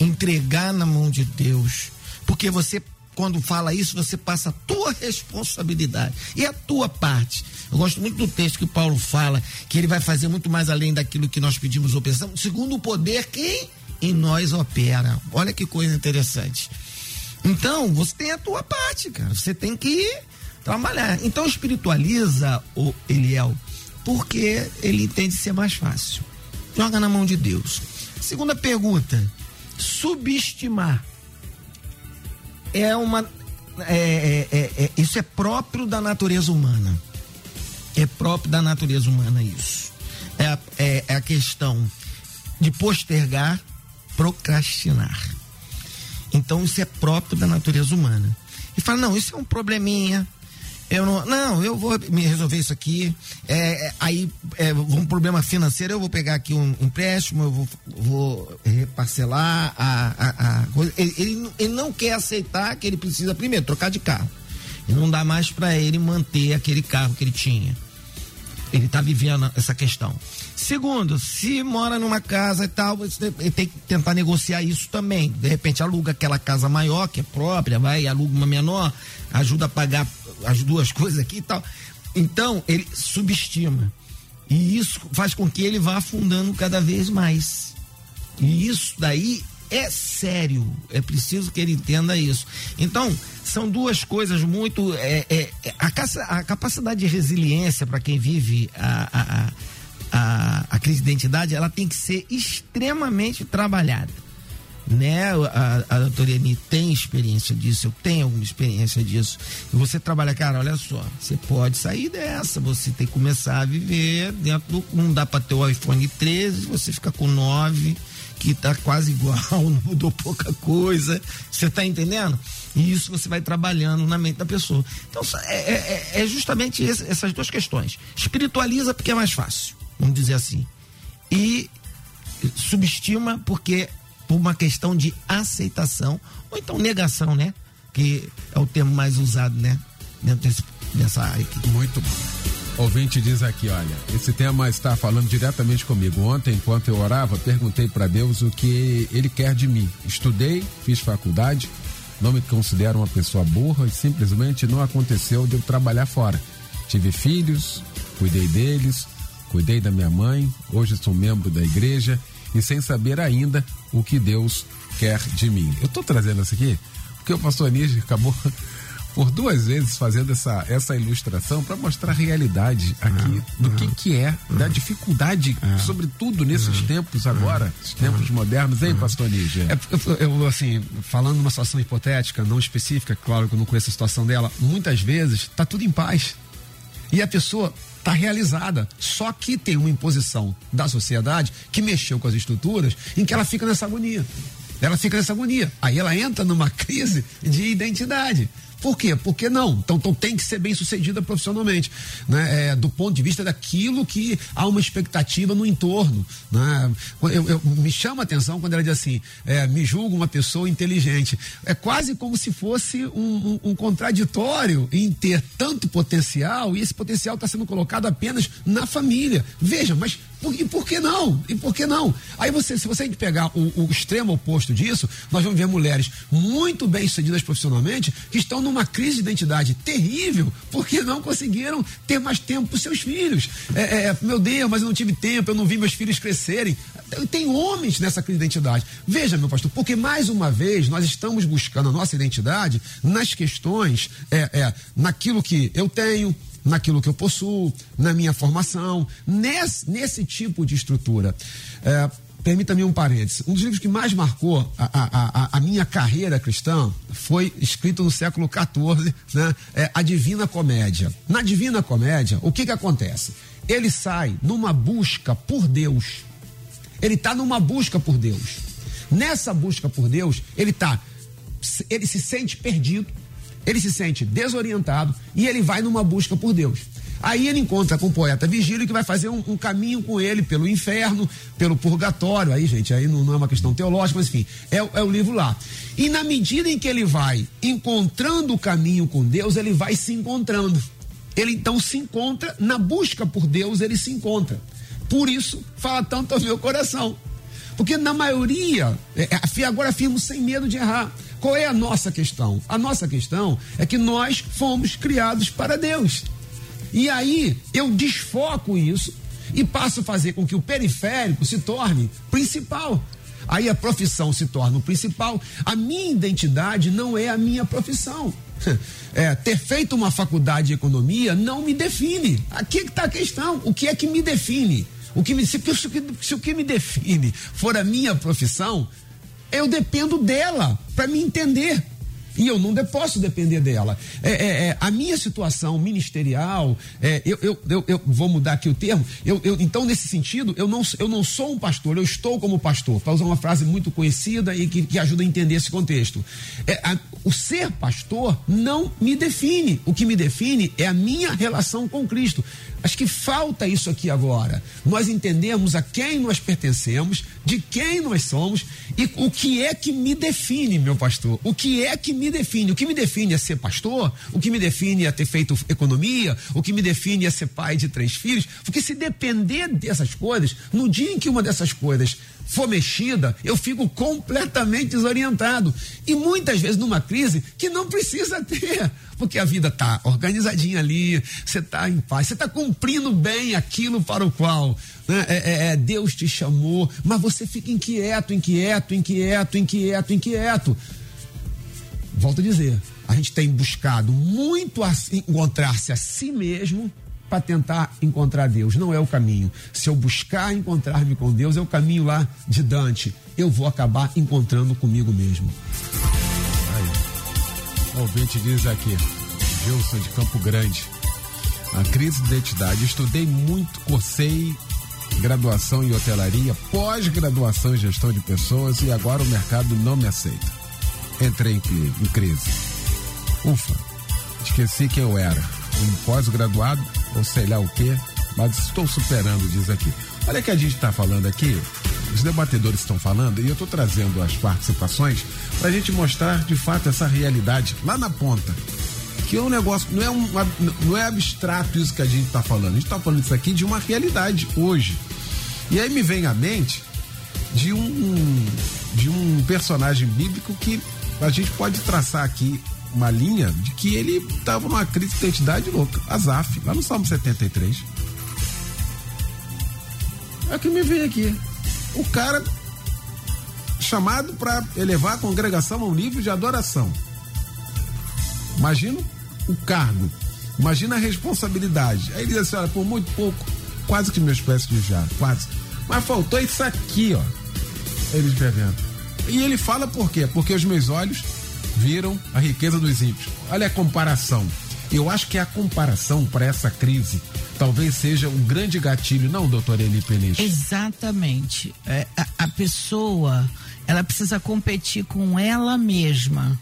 Entregar na mão de Deus. Porque você, quando fala isso, você passa a tua responsabilidade e a tua parte. Eu gosto muito do texto que Paulo fala, que ele vai fazer muito mais além daquilo que nós pedimos ou pensamos, segundo o poder que em nós opera. Olha que coisa interessante. Então, você tem a tua parte, cara. Você tem que ir trabalhar. Então espiritualiza o Eliel, porque ele entende ser mais fácil. Joga na mão de Deus. Segunda pergunta: subestimar é uma é, é, é, é, isso é próprio da natureza humana. É próprio da natureza humana isso. É é, é a questão de postergar, procrastinar. Então isso é próprio da natureza humana. E fala, não, isso é um probleminha, Eu não, não, eu vou me resolver isso aqui. É, é aí, é, um problema financeiro, eu vou pegar aqui um empréstimo, eu vou, vou reparcelar a, a, a coisa. Ele, ele, ele, não quer aceitar que ele precisa, primeiro, trocar de carro. E não dá mais para ele manter aquele carro que ele tinha. Ele está vivendo essa questão. Segundo, se mora numa casa e tal, você tem que tentar negociar isso também. De repente aluga aquela casa maior, que é própria, vai, aluga uma menor, ajuda a pagar as duas coisas aqui e tal. Então, ele subestima. E isso faz com que ele vá afundando cada vez mais. E isso daí é sério. É preciso que ele entenda isso. Então, são duas coisas muito. É, é, é a, a, capacidade de resiliência para quem vive a, a, a, a crise de identidade, ela tem que ser extremamente trabalhada né? A, a Eni tem experiência disso, eu tenho alguma experiência disso. E você trabalha, cara, olha só, você pode sair dessa, você tem que começar a viver dentro do. Não dá para ter o iPhone 13, você fica com 9, que tá quase igual, não mudou pouca coisa. Você tá entendendo? E isso você vai trabalhando na mente da pessoa. Então, é, é, é justamente esse, essas duas questões. Espiritualiza porque é mais fácil, vamos dizer assim. E subestima porque por uma questão de aceitação ou então negação, né? Que é o termo mais usado, né? Dentro desse, dessa área aqui. Muito bom. Ouvinte diz aqui, olha, esse tema está falando diretamente comigo. Ontem, enquanto eu orava, perguntei para Deus o que Ele quer de mim. Estudei, fiz faculdade, não me considero uma pessoa burra e simplesmente não aconteceu de eu trabalhar fora. Tive filhos, cuidei deles, cuidei da minha mãe, hoje sou membro da igreja e sem saber ainda o que Deus quer de mim. Eu estou trazendo isso aqui porque o pastor Anísio acabou por duas vezes fazendo essa, essa ilustração para mostrar a realidade aqui é, do que, que é, da dificuldade, é. sobretudo nesses tempos agora, tempos modernos, hein, pastor Nígia? É, eu, eu, assim, falando numa situação hipotética, não específica, claro que eu não conheço a situação dela, muitas vezes está tudo em paz. E a pessoa está realizada. Só que tem uma imposição da sociedade que mexeu com as estruturas em que ela fica nessa agonia. Ela fica nessa agonia. Aí ela entra numa crise de identidade. Por quê? Porque não. Então, então tem que ser bem sucedida profissionalmente, né? É, do ponto de vista daquilo que há uma expectativa no entorno, né? Eu, eu me chama a atenção quando ela diz assim, é, me julgo uma pessoa inteligente. É quase como se fosse um, um, um contraditório em ter tanto potencial e esse potencial está sendo colocado apenas na família. Veja, mas e por que não? E por que não? Aí você, se você pegar o, o extremo oposto disso, nós vamos ver mulheres muito bem sucedidas profissionalmente que estão numa crise de identidade terrível porque não conseguiram ter mais tempo para seus filhos. É, é, meu Deus, mas eu não tive tempo, eu não vi meus filhos crescerem. Tem homens nessa crise de identidade. Veja, meu pastor, porque mais uma vez nós estamos buscando a nossa identidade nas questões, é, é, naquilo que eu tenho, naquilo que eu possuo, na minha formação, nesse, nesse tipo de estrutura. É, Permita-me um parênteses. Um dos livros que mais marcou a, a, a, a, minha carreira cristã foi escrito no século XIV, né? É a Divina Comédia. Na Divina Comédia, o que, que acontece? Ele sai numa busca por Deus. Ele está numa busca por Deus. Nessa busca por Deus, ele tá, ele se sente perdido, ele se sente desorientado e ele vai numa busca por Deus. Aí ele encontra com o poeta Vigílio que vai fazer um, um, caminho com ele pelo inferno, pelo purgatório. Aí, gente, aí não, não é uma questão teológica, mas enfim, é, é, o livro lá. E na medida em que ele vai encontrando o caminho com Deus, ele vai se encontrando. Ele então se encontra, na busca por Deus, ele se encontra. Por isso, fala tanto ao meu coração. Porque na maioria, é, é agora afirmo sem medo de errar. Qual é a nossa questão? A nossa questão é que nós fomos criados para Deus. E aí eu desfoco isso e passo a fazer com que o periférico se torne principal. Aí a profissão se torna o principal. A minha identidade não é a minha profissão. É, ter feito uma faculdade de economia não me define. Aqui está a questão. O que é que me define? O que me, se, se, se o que me define for a minha profissão, eu dependo dela para me entender. E eu não posso depender dela. É, é, é a minha situação ministerial, é, eu, eu, eu, eu, vou mudar aqui o termo, eu, eu, então, nesse sentido, eu não, eu não sou um pastor, eu estou como pastor. Para usar uma frase muito conhecida e que, que ajuda a entender esse contexto. É, a, o ser pastor não me define. O que me define é a minha relação com Cristo. Acho que falta isso aqui agora. Nós entendemos a quem nós pertencemos, de quem nós somos e o que é que me define, meu pastor. O que é que me define? O que me define é ser pastor? O que me define é ter feito economia? O que me define é ser pai de três filhos? Porque se depender dessas coisas, no dia em que uma dessas coisas for mexida, eu fico completamente desorientado. E muitas vezes numa crise que não precisa ter, porque a vida está organizadinha ali, você está em paz, você está cumprindo bem aquilo para o qual né, é, é, é, Deus te chamou, mas você fica inquieto, inquieto, inquieto, inquieto, inquieto. Volto a dizer, a gente tem buscado muito encontrar-se a si mesmo para tentar encontrar Deus. Não é o caminho. Se eu buscar encontrar-me com Deus, é o caminho lá de Dante. Eu vou acabar encontrando comigo mesmo. Aí. O ouvinte diz aqui, Gilson de Campo Grande. A crise de identidade. Estudei muito, cursei graduação em hotelaria, pós-graduação em gestão de pessoas e agora o mercado não me aceita. Entrei em, em crise. Ufa, esqueci quem eu era. Um pós-graduado ou sei lá o quê, mas estou superando, diz aqui. Olha que a gente está falando aqui, os debatedores estão falando, e eu estou trazendo as participações para a gente mostrar de fato essa realidade lá na ponta. Que é um negócio, não é, um, não é abstrato isso que a gente está falando, a gente está falando isso aqui de uma realidade hoje. E aí me vem à mente de um, de um personagem bíblico que a gente pode traçar aqui uma linha de que ele estava numa crise de identidade louca. Azaf, lá no Salmo 73. É o que me vem aqui. O cara chamado para elevar a congregação a um nível de adoração. Imagina o cargo, imagina a responsabilidade. Aí ele diz assim: olha, por muito pouco, quase que meus pés já, quase. Mas faltou isso aqui, ó. Ele escrevendo. E ele fala por quê? Porque os meus olhos viram a riqueza dos ímpios. Olha a comparação. Eu acho que a comparação para essa crise talvez seja um grande gatilho, não, doutor Eli Peniche? Exatamente. É, a, a pessoa, ela precisa competir com ela mesma.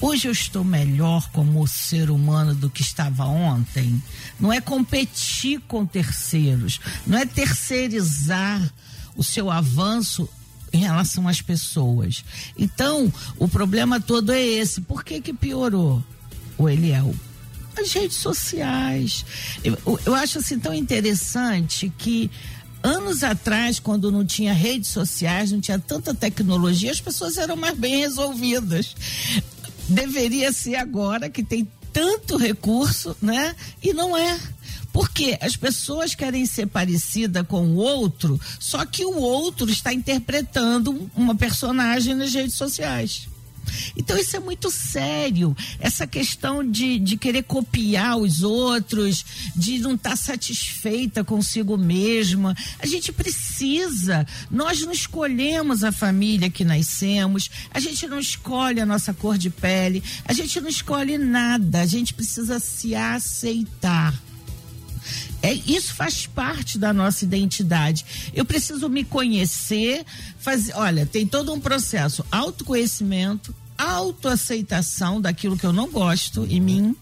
Hoje eu estou melhor como ser humano do que estava ontem. Não é competir com terceiros, não é terceirizar o seu avanço em relação às pessoas. Então, o problema todo é esse. Por que que piorou? O Eliel? As redes sociais. Eu, eu acho assim tão interessante que anos atrás, quando não tinha redes sociais, não tinha tanta tecnologia, as pessoas eram mais bem resolvidas. Deveria ser agora que tem tanto recurso, né? E não é. Porque as pessoas querem ser parecida com o outro, só que o outro está interpretando uma personagem nas redes sociais. Então isso é muito sério. Essa questão de, de querer copiar os outros, de não estar tá satisfeita consigo mesma. A gente precisa. Nós não escolhemos a família que nascemos, a gente não escolhe a nossa cor de pele, a gente não escolhe nada. A gente precisa se aceitar. É, isso faz parte da nossa identidade. Eu preciso me conhecer, fazer. Olha, tem todo um processo: autoconhecimento, autoaceitação daquilo que eu não gosto em mim.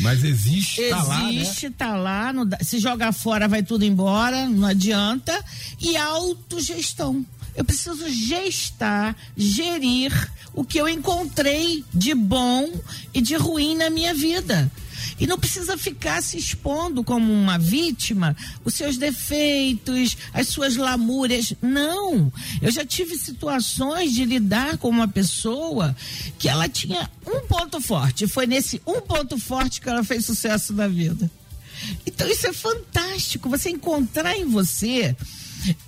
Mas existe, existe tá lá. Existe, né? tá lá. No, se jogar fora, vai tudo embora, não adianta. E autogestão. Eu preciso gestar, gerir o que eu encontrei de bom e de ruim na minha vida. E não precisa ficar se expondo como uma vítima, os seus defeitos, as suas lamúrias. Não. Eu já tive situações de lidar com uma pessoa que ela tinha um ponto forte. Foi nesse um ponto forte que ela fez sucesso na vida. Então isso é fantástico. Você encontrar em você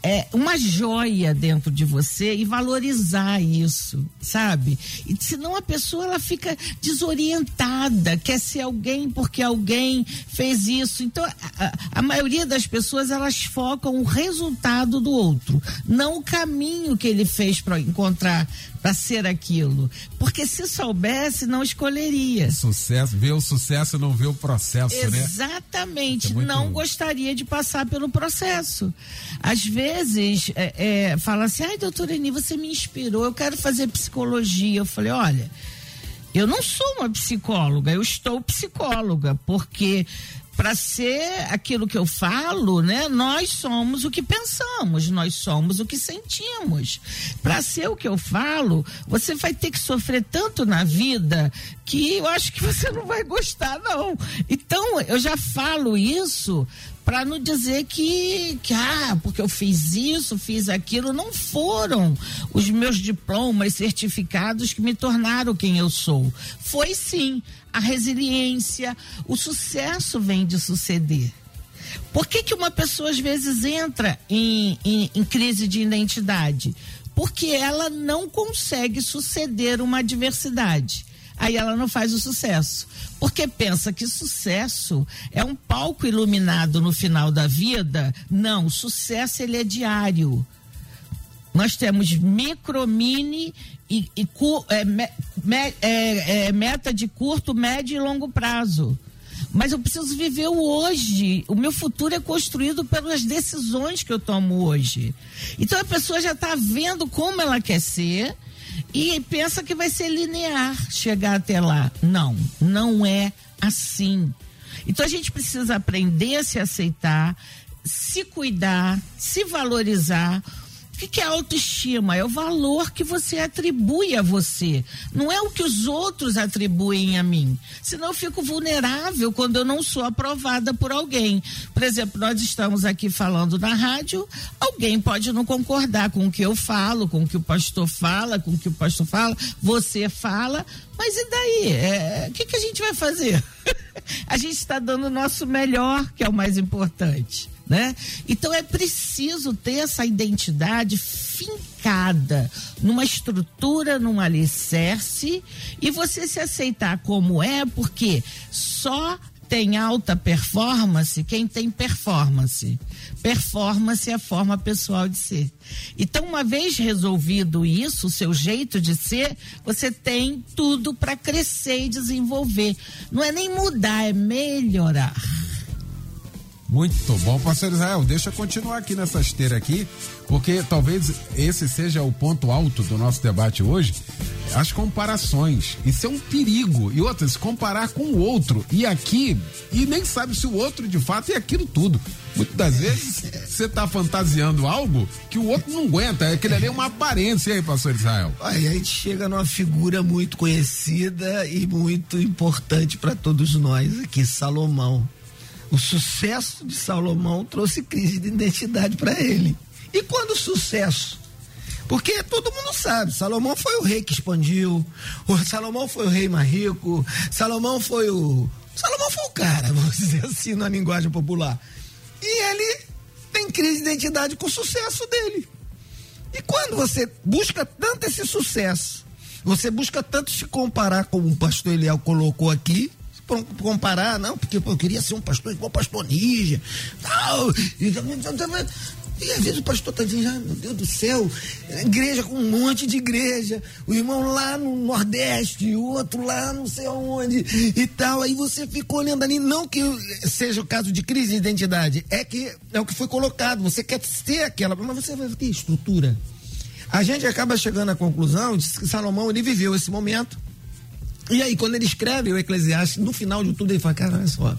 é, uma joia dentro de você e valorizar isso, sabe? E senão a pessoa ela fica desorientada, quer ser alguém porque alguém fez isso. Então a, a maioria das pessoas elas focam o resultado do outro, não o caminho que ele fez para encontrar para ser aquilo. Porque se soubesse, não escolheria. Sucesso, vê o sucesso, não vê o processo, Exatamente. né? Exatamente. É muito... Não gostaria de passar pelo processo. Às vezes, é, é, fala assim, ai, doutora Eni, você me inspirou, eu quero fazer psicologia. Eu falei, olha, eu não sou uma psicóloga, eu estou psicóloga, porque para ser aquilo que eu falo, né? Nós somos o que pensamos, nós somos o que sentimos. Para ser o que eu falo, você vai ter que sofrer tanto na vida que eu acho que você não vai gostar não. Então, eu já falo isso para não dizer que, que, ah, porque eu fiz isso, fiz aquilo, não foram os meus diplomas, certificados que me tornaram quem eu sou. Foi sim a resiliência, o sucesso vem de suceder. Por que, que uma pessoa às vezes entra em, em, em crise de identidade? Porque ela não consegue suceder uma adversidade aí ela não faz o sucesso. Porque pensa que sucesso é um palco iluminado no final da vida. Não, sucesso ele é diário. Nós temos micro, mini e, e é, me, é, é, meta de curto, médio e longo prazo. Mas eu preciso viver o hoje. O meu futuro é construído pelas decisões que eu tomo hoje. Então a pessoa já está vendo como ela quer ser e pensa que vai ser linear chegar até lá. Não, não é assim. Então a gente precisa aprender a se aceitar, se cuidar, se valorizar o que, que é autoestima? É o valor que você atribui a você. Não é o que os outros atribuem a mim. Senão eu fico vulnerável quando eu não sou aprovada por alguém. Por exemplo, nós estamos aqui falando na rádio, alguém pode não concordar com o que eu falo, com o que o pastor fala, com o que o pastor fala, você fala, mas e daí? É, o que, que a gente vai fazer? a gente está dando o nosso melhor, que é o mais importante né? Então é preciso ter essa identidade fincada numa estrutura, num alicerce e você se aceitar como é, porque só tem alta performance quem tem performance. Performance é a forma pessoal de ser. Então, uma vez resolvido isso, o seu jeito de ser, você tem tudo para crescer e desenvolver. Não é nem mudar, é melhorar. Muito bom, pastor Israel. Deixa eu continuar aqui nessa esteira aqui, porque talvez esse seja o ponto alto do nosso debate hoje. As comparações. Isso é um perigo. E outras, comparar com o outro. E aqui, e nem sabe se o outro de fato é aquilo tudo. Muitas das vezes você está fantasiando algo que o outro não aguenta. É aquele ali é uma aparência aí, pastor Israel. Aí a gente chega numa figura muito conhecida e muito importante para todos nós aqui, Salomão. O sucesso de Salomão trouxe crise de identidade para ele. E quando o sucesso? Porque todo mundo sabe, Salomão foi o rei que expandiu, Salomão foi o rei mais rico, Salomão foi o. Salomão foi o cara, vamos dizer assim, na linguagem popular. E ele tem crise de identidade com o sucesso dele. E quando você busca tanto esse sucesso, você busca tanto se comparar, como o pastor Eliel colocou aqui, comparar, não, porque eu queria ser um pastor igual pastor Nígia, tal, e, às vezes o pastor está dizendo, ah, meu Deus do céu, igreja com um monte de igreja, o irmão lá no Nordeste, o outro lá não sei aonde e tal. Aí você fica olhando ali, não que seja o caso de crise de identidade, é que é o que foi colocado, você quer ser aquela, mas você vai ter estrutura. A gente acaba chegando à conclusão de que Salomão ele viveu esse momento e aí, quando ele escreve o Eclesiastes, no final de tudo, ele fala: cara, olha só,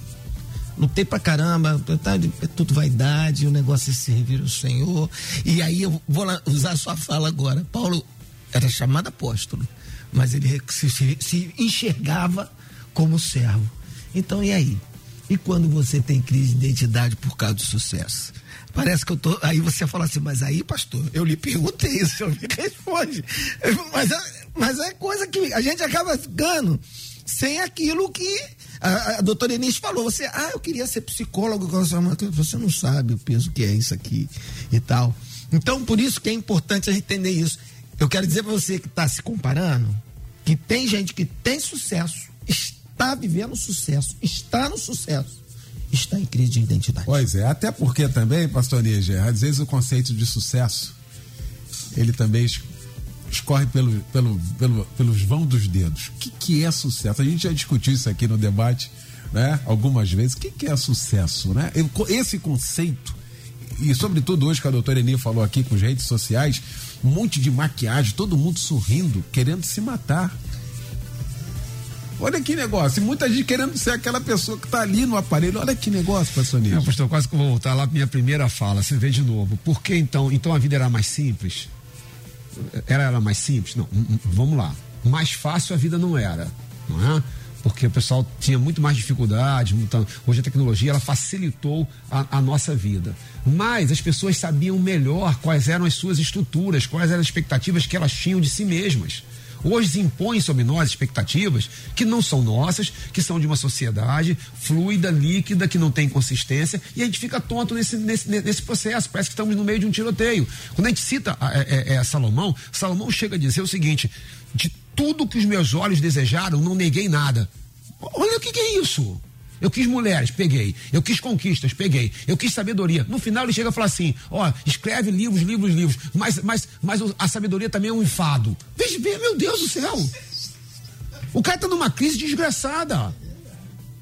lutei pra caramba, tá, é tudo vaidade, o negócio é servir o Senhor. E aí eu vou lá, usar a sua fala agora. Paulo era chamado apóstolo, mas ele se, se, enxergava como servo. Então, e aí? E quando você tem crise de identidade por causa do sucesso? Parece que eu tô. Aí você fala assim, mas aí, pastor, eu lhe perguntei isso, eu me responde. Mas, mas é coisa que a gente acaba ficando sem aquilo que a, a doutora Enis falou. Você, ah, eu queria ser psicólogo. Você não sabe o peso que é isso aqui e tal. Então, por isso que é importante a gente entender isso. Eu quero dizer para você que está se comparando, que tem gente que tem sucesso, está vivendo sucesso, está no sucesso, está em crise de identidade. Pois é, até porque também, pastor Níger, às vezes o conceito de sucesso, ele também escorre pelo, pelo, pelo, pelos vão dos dedos. O que, que é sucesso? A gente já discutiu isso aqui no debate, né? Algumas vezes. O que, que é sucesso, né? Esse conceito, e sobretudo hoje que a doutora Eni falou aqui com as redes sociais, um monte de maquiagem, todo mundo sorrindo, querendo se matar. Olha que negócio. E muita gente querendo ser aquela pessoa que está ali no aparelho. Olha que negócio, pastor Nilson. pastor, quase que eu vou voltar lá para minha primeira fala. Você vê de novo. Por que então? Então a vida era mais simples? Era, era mais simples? Não, vamos lá. Mais fácil a vida não era, não é? Porque o pessoal tinha muito mais dificuldade. Hoje a tecnologia ela facilitou a, a nossa vida. Mas as pessoas sabiam melhor quais eram as suas estruturas, quais eram as expectativas que elas tinham de si mesmas. Hoje impõem sobre nós expectativas que não são nossas, que são de uma sociedade fluida, líquida, que não tem consistência, e a gente fica tonto nesse, nesse, nesse processo. Parece que estamos no meio de um tiroteio. Quando a gente cita é, é, é, Salomão, Salomão chega a dizer o seguinte: de tudo que os meus olhos desejaram, não neguei nada. Olha o que, que é isso. Eu quis mulheres, peguei. Eu quis conquistas, peguei. Eu quis sabedoria. No final ele chega e fala assim: ó, escreve livros, livros, livros. Mas, mas, mas a sabedoria também é um enfado. Veja bem, meu Deus do céu. O cara está numa crise desgraçada.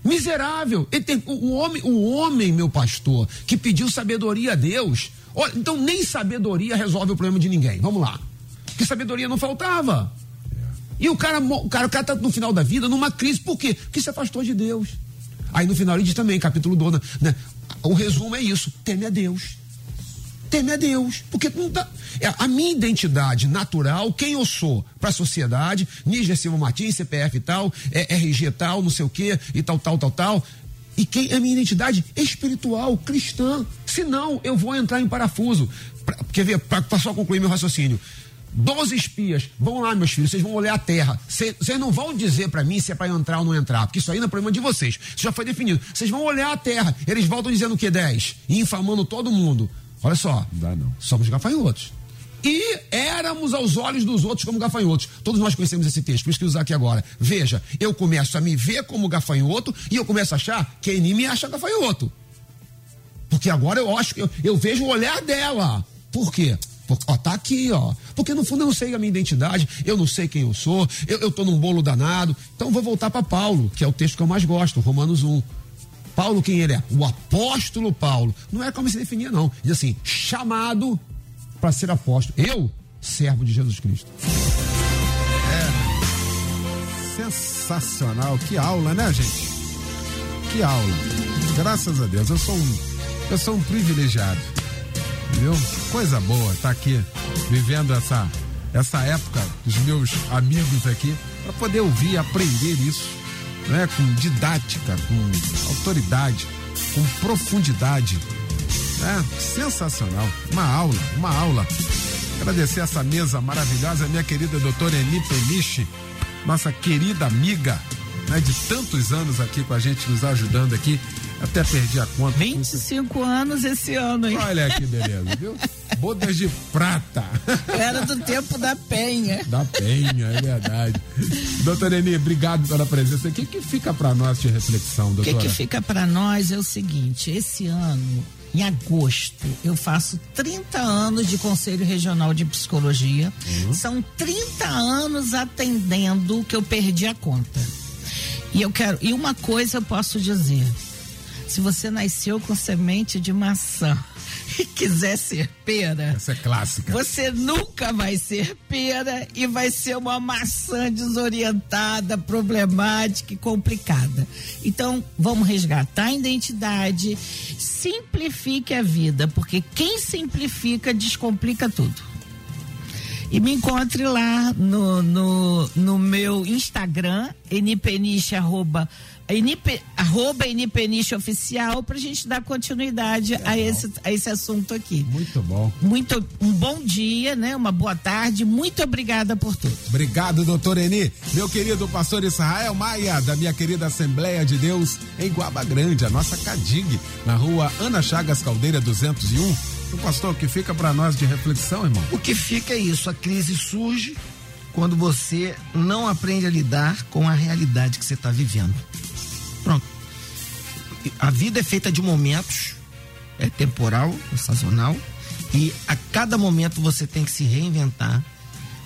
Miserável. Tem, o, homem, o homem, meu pastor, que pediu sabedoria a Deus. Ó, então nem sabedoria resolve o problema de ninguém. Vamos lá. Porque sabedoria não faltava. E o cara, o cara, o cara tá no final da vida numa crise. Por quê? Porque se afastou de Deus. Aí no final ele diz também, capítulo 12, né? O resumo é isso: teme a Deus. Teme a Deus. Porque não dá. É, a minha identidade natural, quem eu sou para a sociedade, Níger Silva Martins, CPF e tal, é, RG tal, não sei o quê, e tal, tal, tal, tal. E quem é a minha identidade espiritual, cristã. Senão, eu vou entrar em parafuso. Pra, quer ver? Para só concluir meu raciocínio. Doze espias. Vão lá, meus filhos, vocês vão olhar a terra. Vocês não vão dizer para mim se é para entrar ou não entrar, porque isso aí não é problema de vocês. Isso já foi definido. Vocês vão olhar a terra. Eles voltam dizendo o que? Dez. E infamando todo mundo. Olha só. Não dá, não. Somos gafanhotos. E éramos aos olhos dos outros como gafanhotos. Todos nós conhecemos esse texto, por isso que usar aqui agora. Veja, eu começo a me ver como gafanhoto e eu começo a achar que a Eni me acha gafanhoto. Porque agora eu acho que eu, eu vejo o olhar dela. Por quê? Ó, tá aqui, ó. Porque no fundo eu não sei a minha identidade, eu não sei quem eu sou, eu, eu tô num bolo danado. Então vou voltar para Paulo, que é o texto que eu mais gosto, Romanos 1. Paulo, quem ele é? O apóstolo Paulo. Não é como se definia, não. Diz assim: chamado para ser apóstolo. Eu, servo de Jesus Cristo. É sensacional. Que aula, né, gente? Que aula. Graças a Deus. Eu sou um, eu sou um privilegiado viu? Coisa boa, tá aqui vivendo essa essa época dos meus amigos aqui para poder ouvir, aprender isso, né? Com didática, com autoridade, com profundidade, né? Sensacional, uma aula, uma aula. Agradecer essa mesa maravilhosa, minha querida doutora Eni Peniche, nossa querida amiga, né? De tantos anos aqui com a gente, nos ajudando aqui até perdi a conta. 25 anos esse ano, hein? Olha que beleza, viu? Bodas de prata. Era do tempo da penha. Da penha, é verdade. Doutora Eni, obrigado pela presença. O que, que fica para nós de reflexão, doutora? O que, que fica para nós é o seguinte: esse ano, em agosto, eu faço 30 anos de Conselho Regional de Psicologia. Uhum. São 30 anos atendendo que eu perdi a conta. E eu quero, e uma coisa eu posso dizer, se você nasceu com semente de maçã e quiser ser pera. Essa é clássica. Você nunca vai ser pera e vai ser uma maçã desorientada, problemática e complicada. Então, vamos resgatar a identidade, simplifique a vida, porque quem simplifica descomplica tudo. E me encontre lá no, no, no meu Instagram, npeniche, arroba NP, arroba NPNIX oficial para a gente dar continuidade a esse, a esse assunto aqui. Muito bom. Muito, um bom dia, né? Uma boa tarde. Muito obrigada por tudo. Obrigado, doutor Eni. Meu querido pastor Israel Maia, da minha querida Assembleia de Deus em Guaba Grande, a nossa CADIG, na rua Ana Chagas Caldeira 201. O pastor, o que fica para nós de reflexão, irmão? O que fica é isso, a crise surge quando você não aprende a lidar com a realidade que você está vivendo. Pronto. A vida é feita de momentos, é temporal, é sazonal, e a cada momento você tem que se reinventar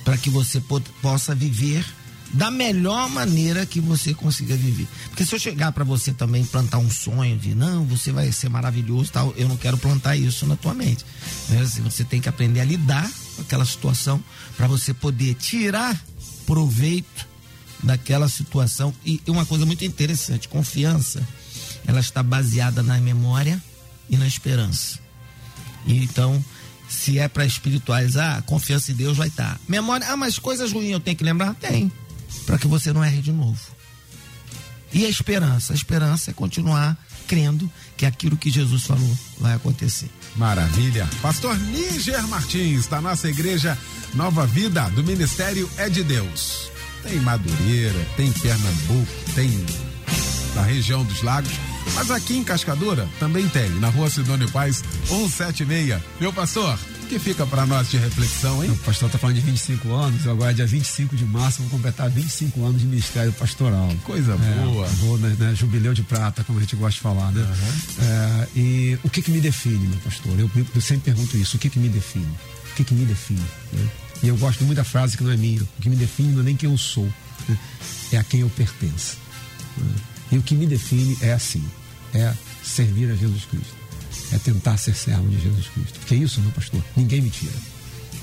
para que você possa viver da melhor maneira que você consiga viver. Porque se eu chegar para você também plantar um sonho de não, você vai ser maravilhoso, tal, eu não quero plantar isso na tua mente. Né? Você tem que aprender a lidar com aquela situação para você poder tirar proveito daquela situação. E uma coisa muito interessante, confiança, ela está baseada na memória e na esperança. E então, se é para espiritualizar, confiança em Deus vai estar. Tá. Memória, ah, mas coisas ruins eu tenho que lembrar? Tem para que você não erre de novo. E a esperança? A esperança é continuar crendo que aquilo que Jesus falou vai acontecer. Maravilha. Pastor Níger Martins, da nossa igreja Nova Vida, do Ministério É de Deus. Tem Madureira, tem Pernambuco, tem da região dos lagos, mas aqui em Cascadura também tem, na rua Sidônio Paz, 176. Meu pastor, que fica para nós de reflexão, hein? O pastor está falando de 25 anos, agora é dia 25 de março, vou completar 25 anos de ministério pastoral. Coisa é, boa. Vou, né, né, jubileu de prata, como a gente gosta de falar, né? Uhum. É, e o que que me define, meu pastor? Eu, eu, sempre pergunto isso, o que que me define? O que que me define? Né? E eu gosto muito da frase que não é minha, o que me define não é nem quem eu sou, né? é a quem eu pertenço. Né? E o que me define é assim, é servir a Jesus Cristo é tentar ser servo de Jesus Cristo. Porque é isso, meu pastor, ninguém me tira.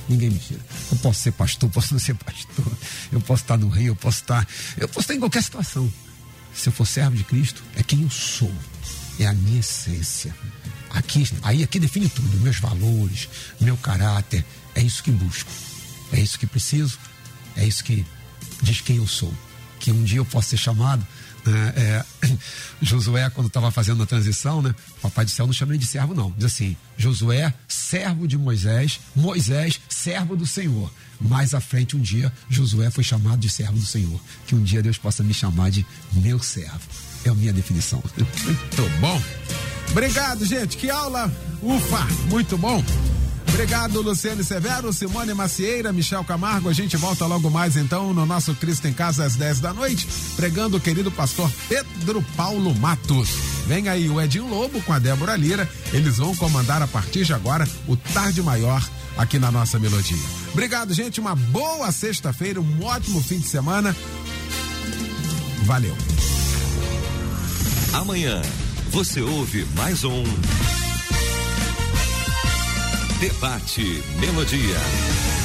Ninguém me tira. Eu posso ser pastor, posso não ser pastor. Eu posso estar no rio, eu posso estar. Eu posso estar em qualquer situação. Se eu for servo de Cristo, é quem eu sou. É a minha essência. Aqui, aí aqui define tudo, meus valores, meu caráter. É isso que busco. É isso que preciso. É isso que diz quem eu sou. Que um dia eu possa ser chamado né? É, Josué, quando estava fazendo a transição, né? O Papai do Céu não chama ele de servo, não. Diz assim: Josué, servo de Moisés, Moisés, servo do Senhor. Mais à frente, um dia, Josué foi chamado de servo do Senhor. Que um dia Deus possa me chamar de meu servo. É a minha definição. Muito bom. Obrigado, gente. Que aula. Ufa, muito bom. Obrigado, Luciane Severo, Simone Macieira, Michel Camargo. A gente volta logo mais então no nosso Cristo em Casa às 10 da noite, pregando o querido pastor Pedro Paulo Matos. Vem aí o Edinho Lobo com a Débora Lira. Eles vão comandar a partir de agora o Tarde Maior aqui na nossa melodia. Obrigado, gente. Uma boa sexta-feira, um ótimo fim de semana. Valeu. Amanhã você ouve mais um. Debate Melodia.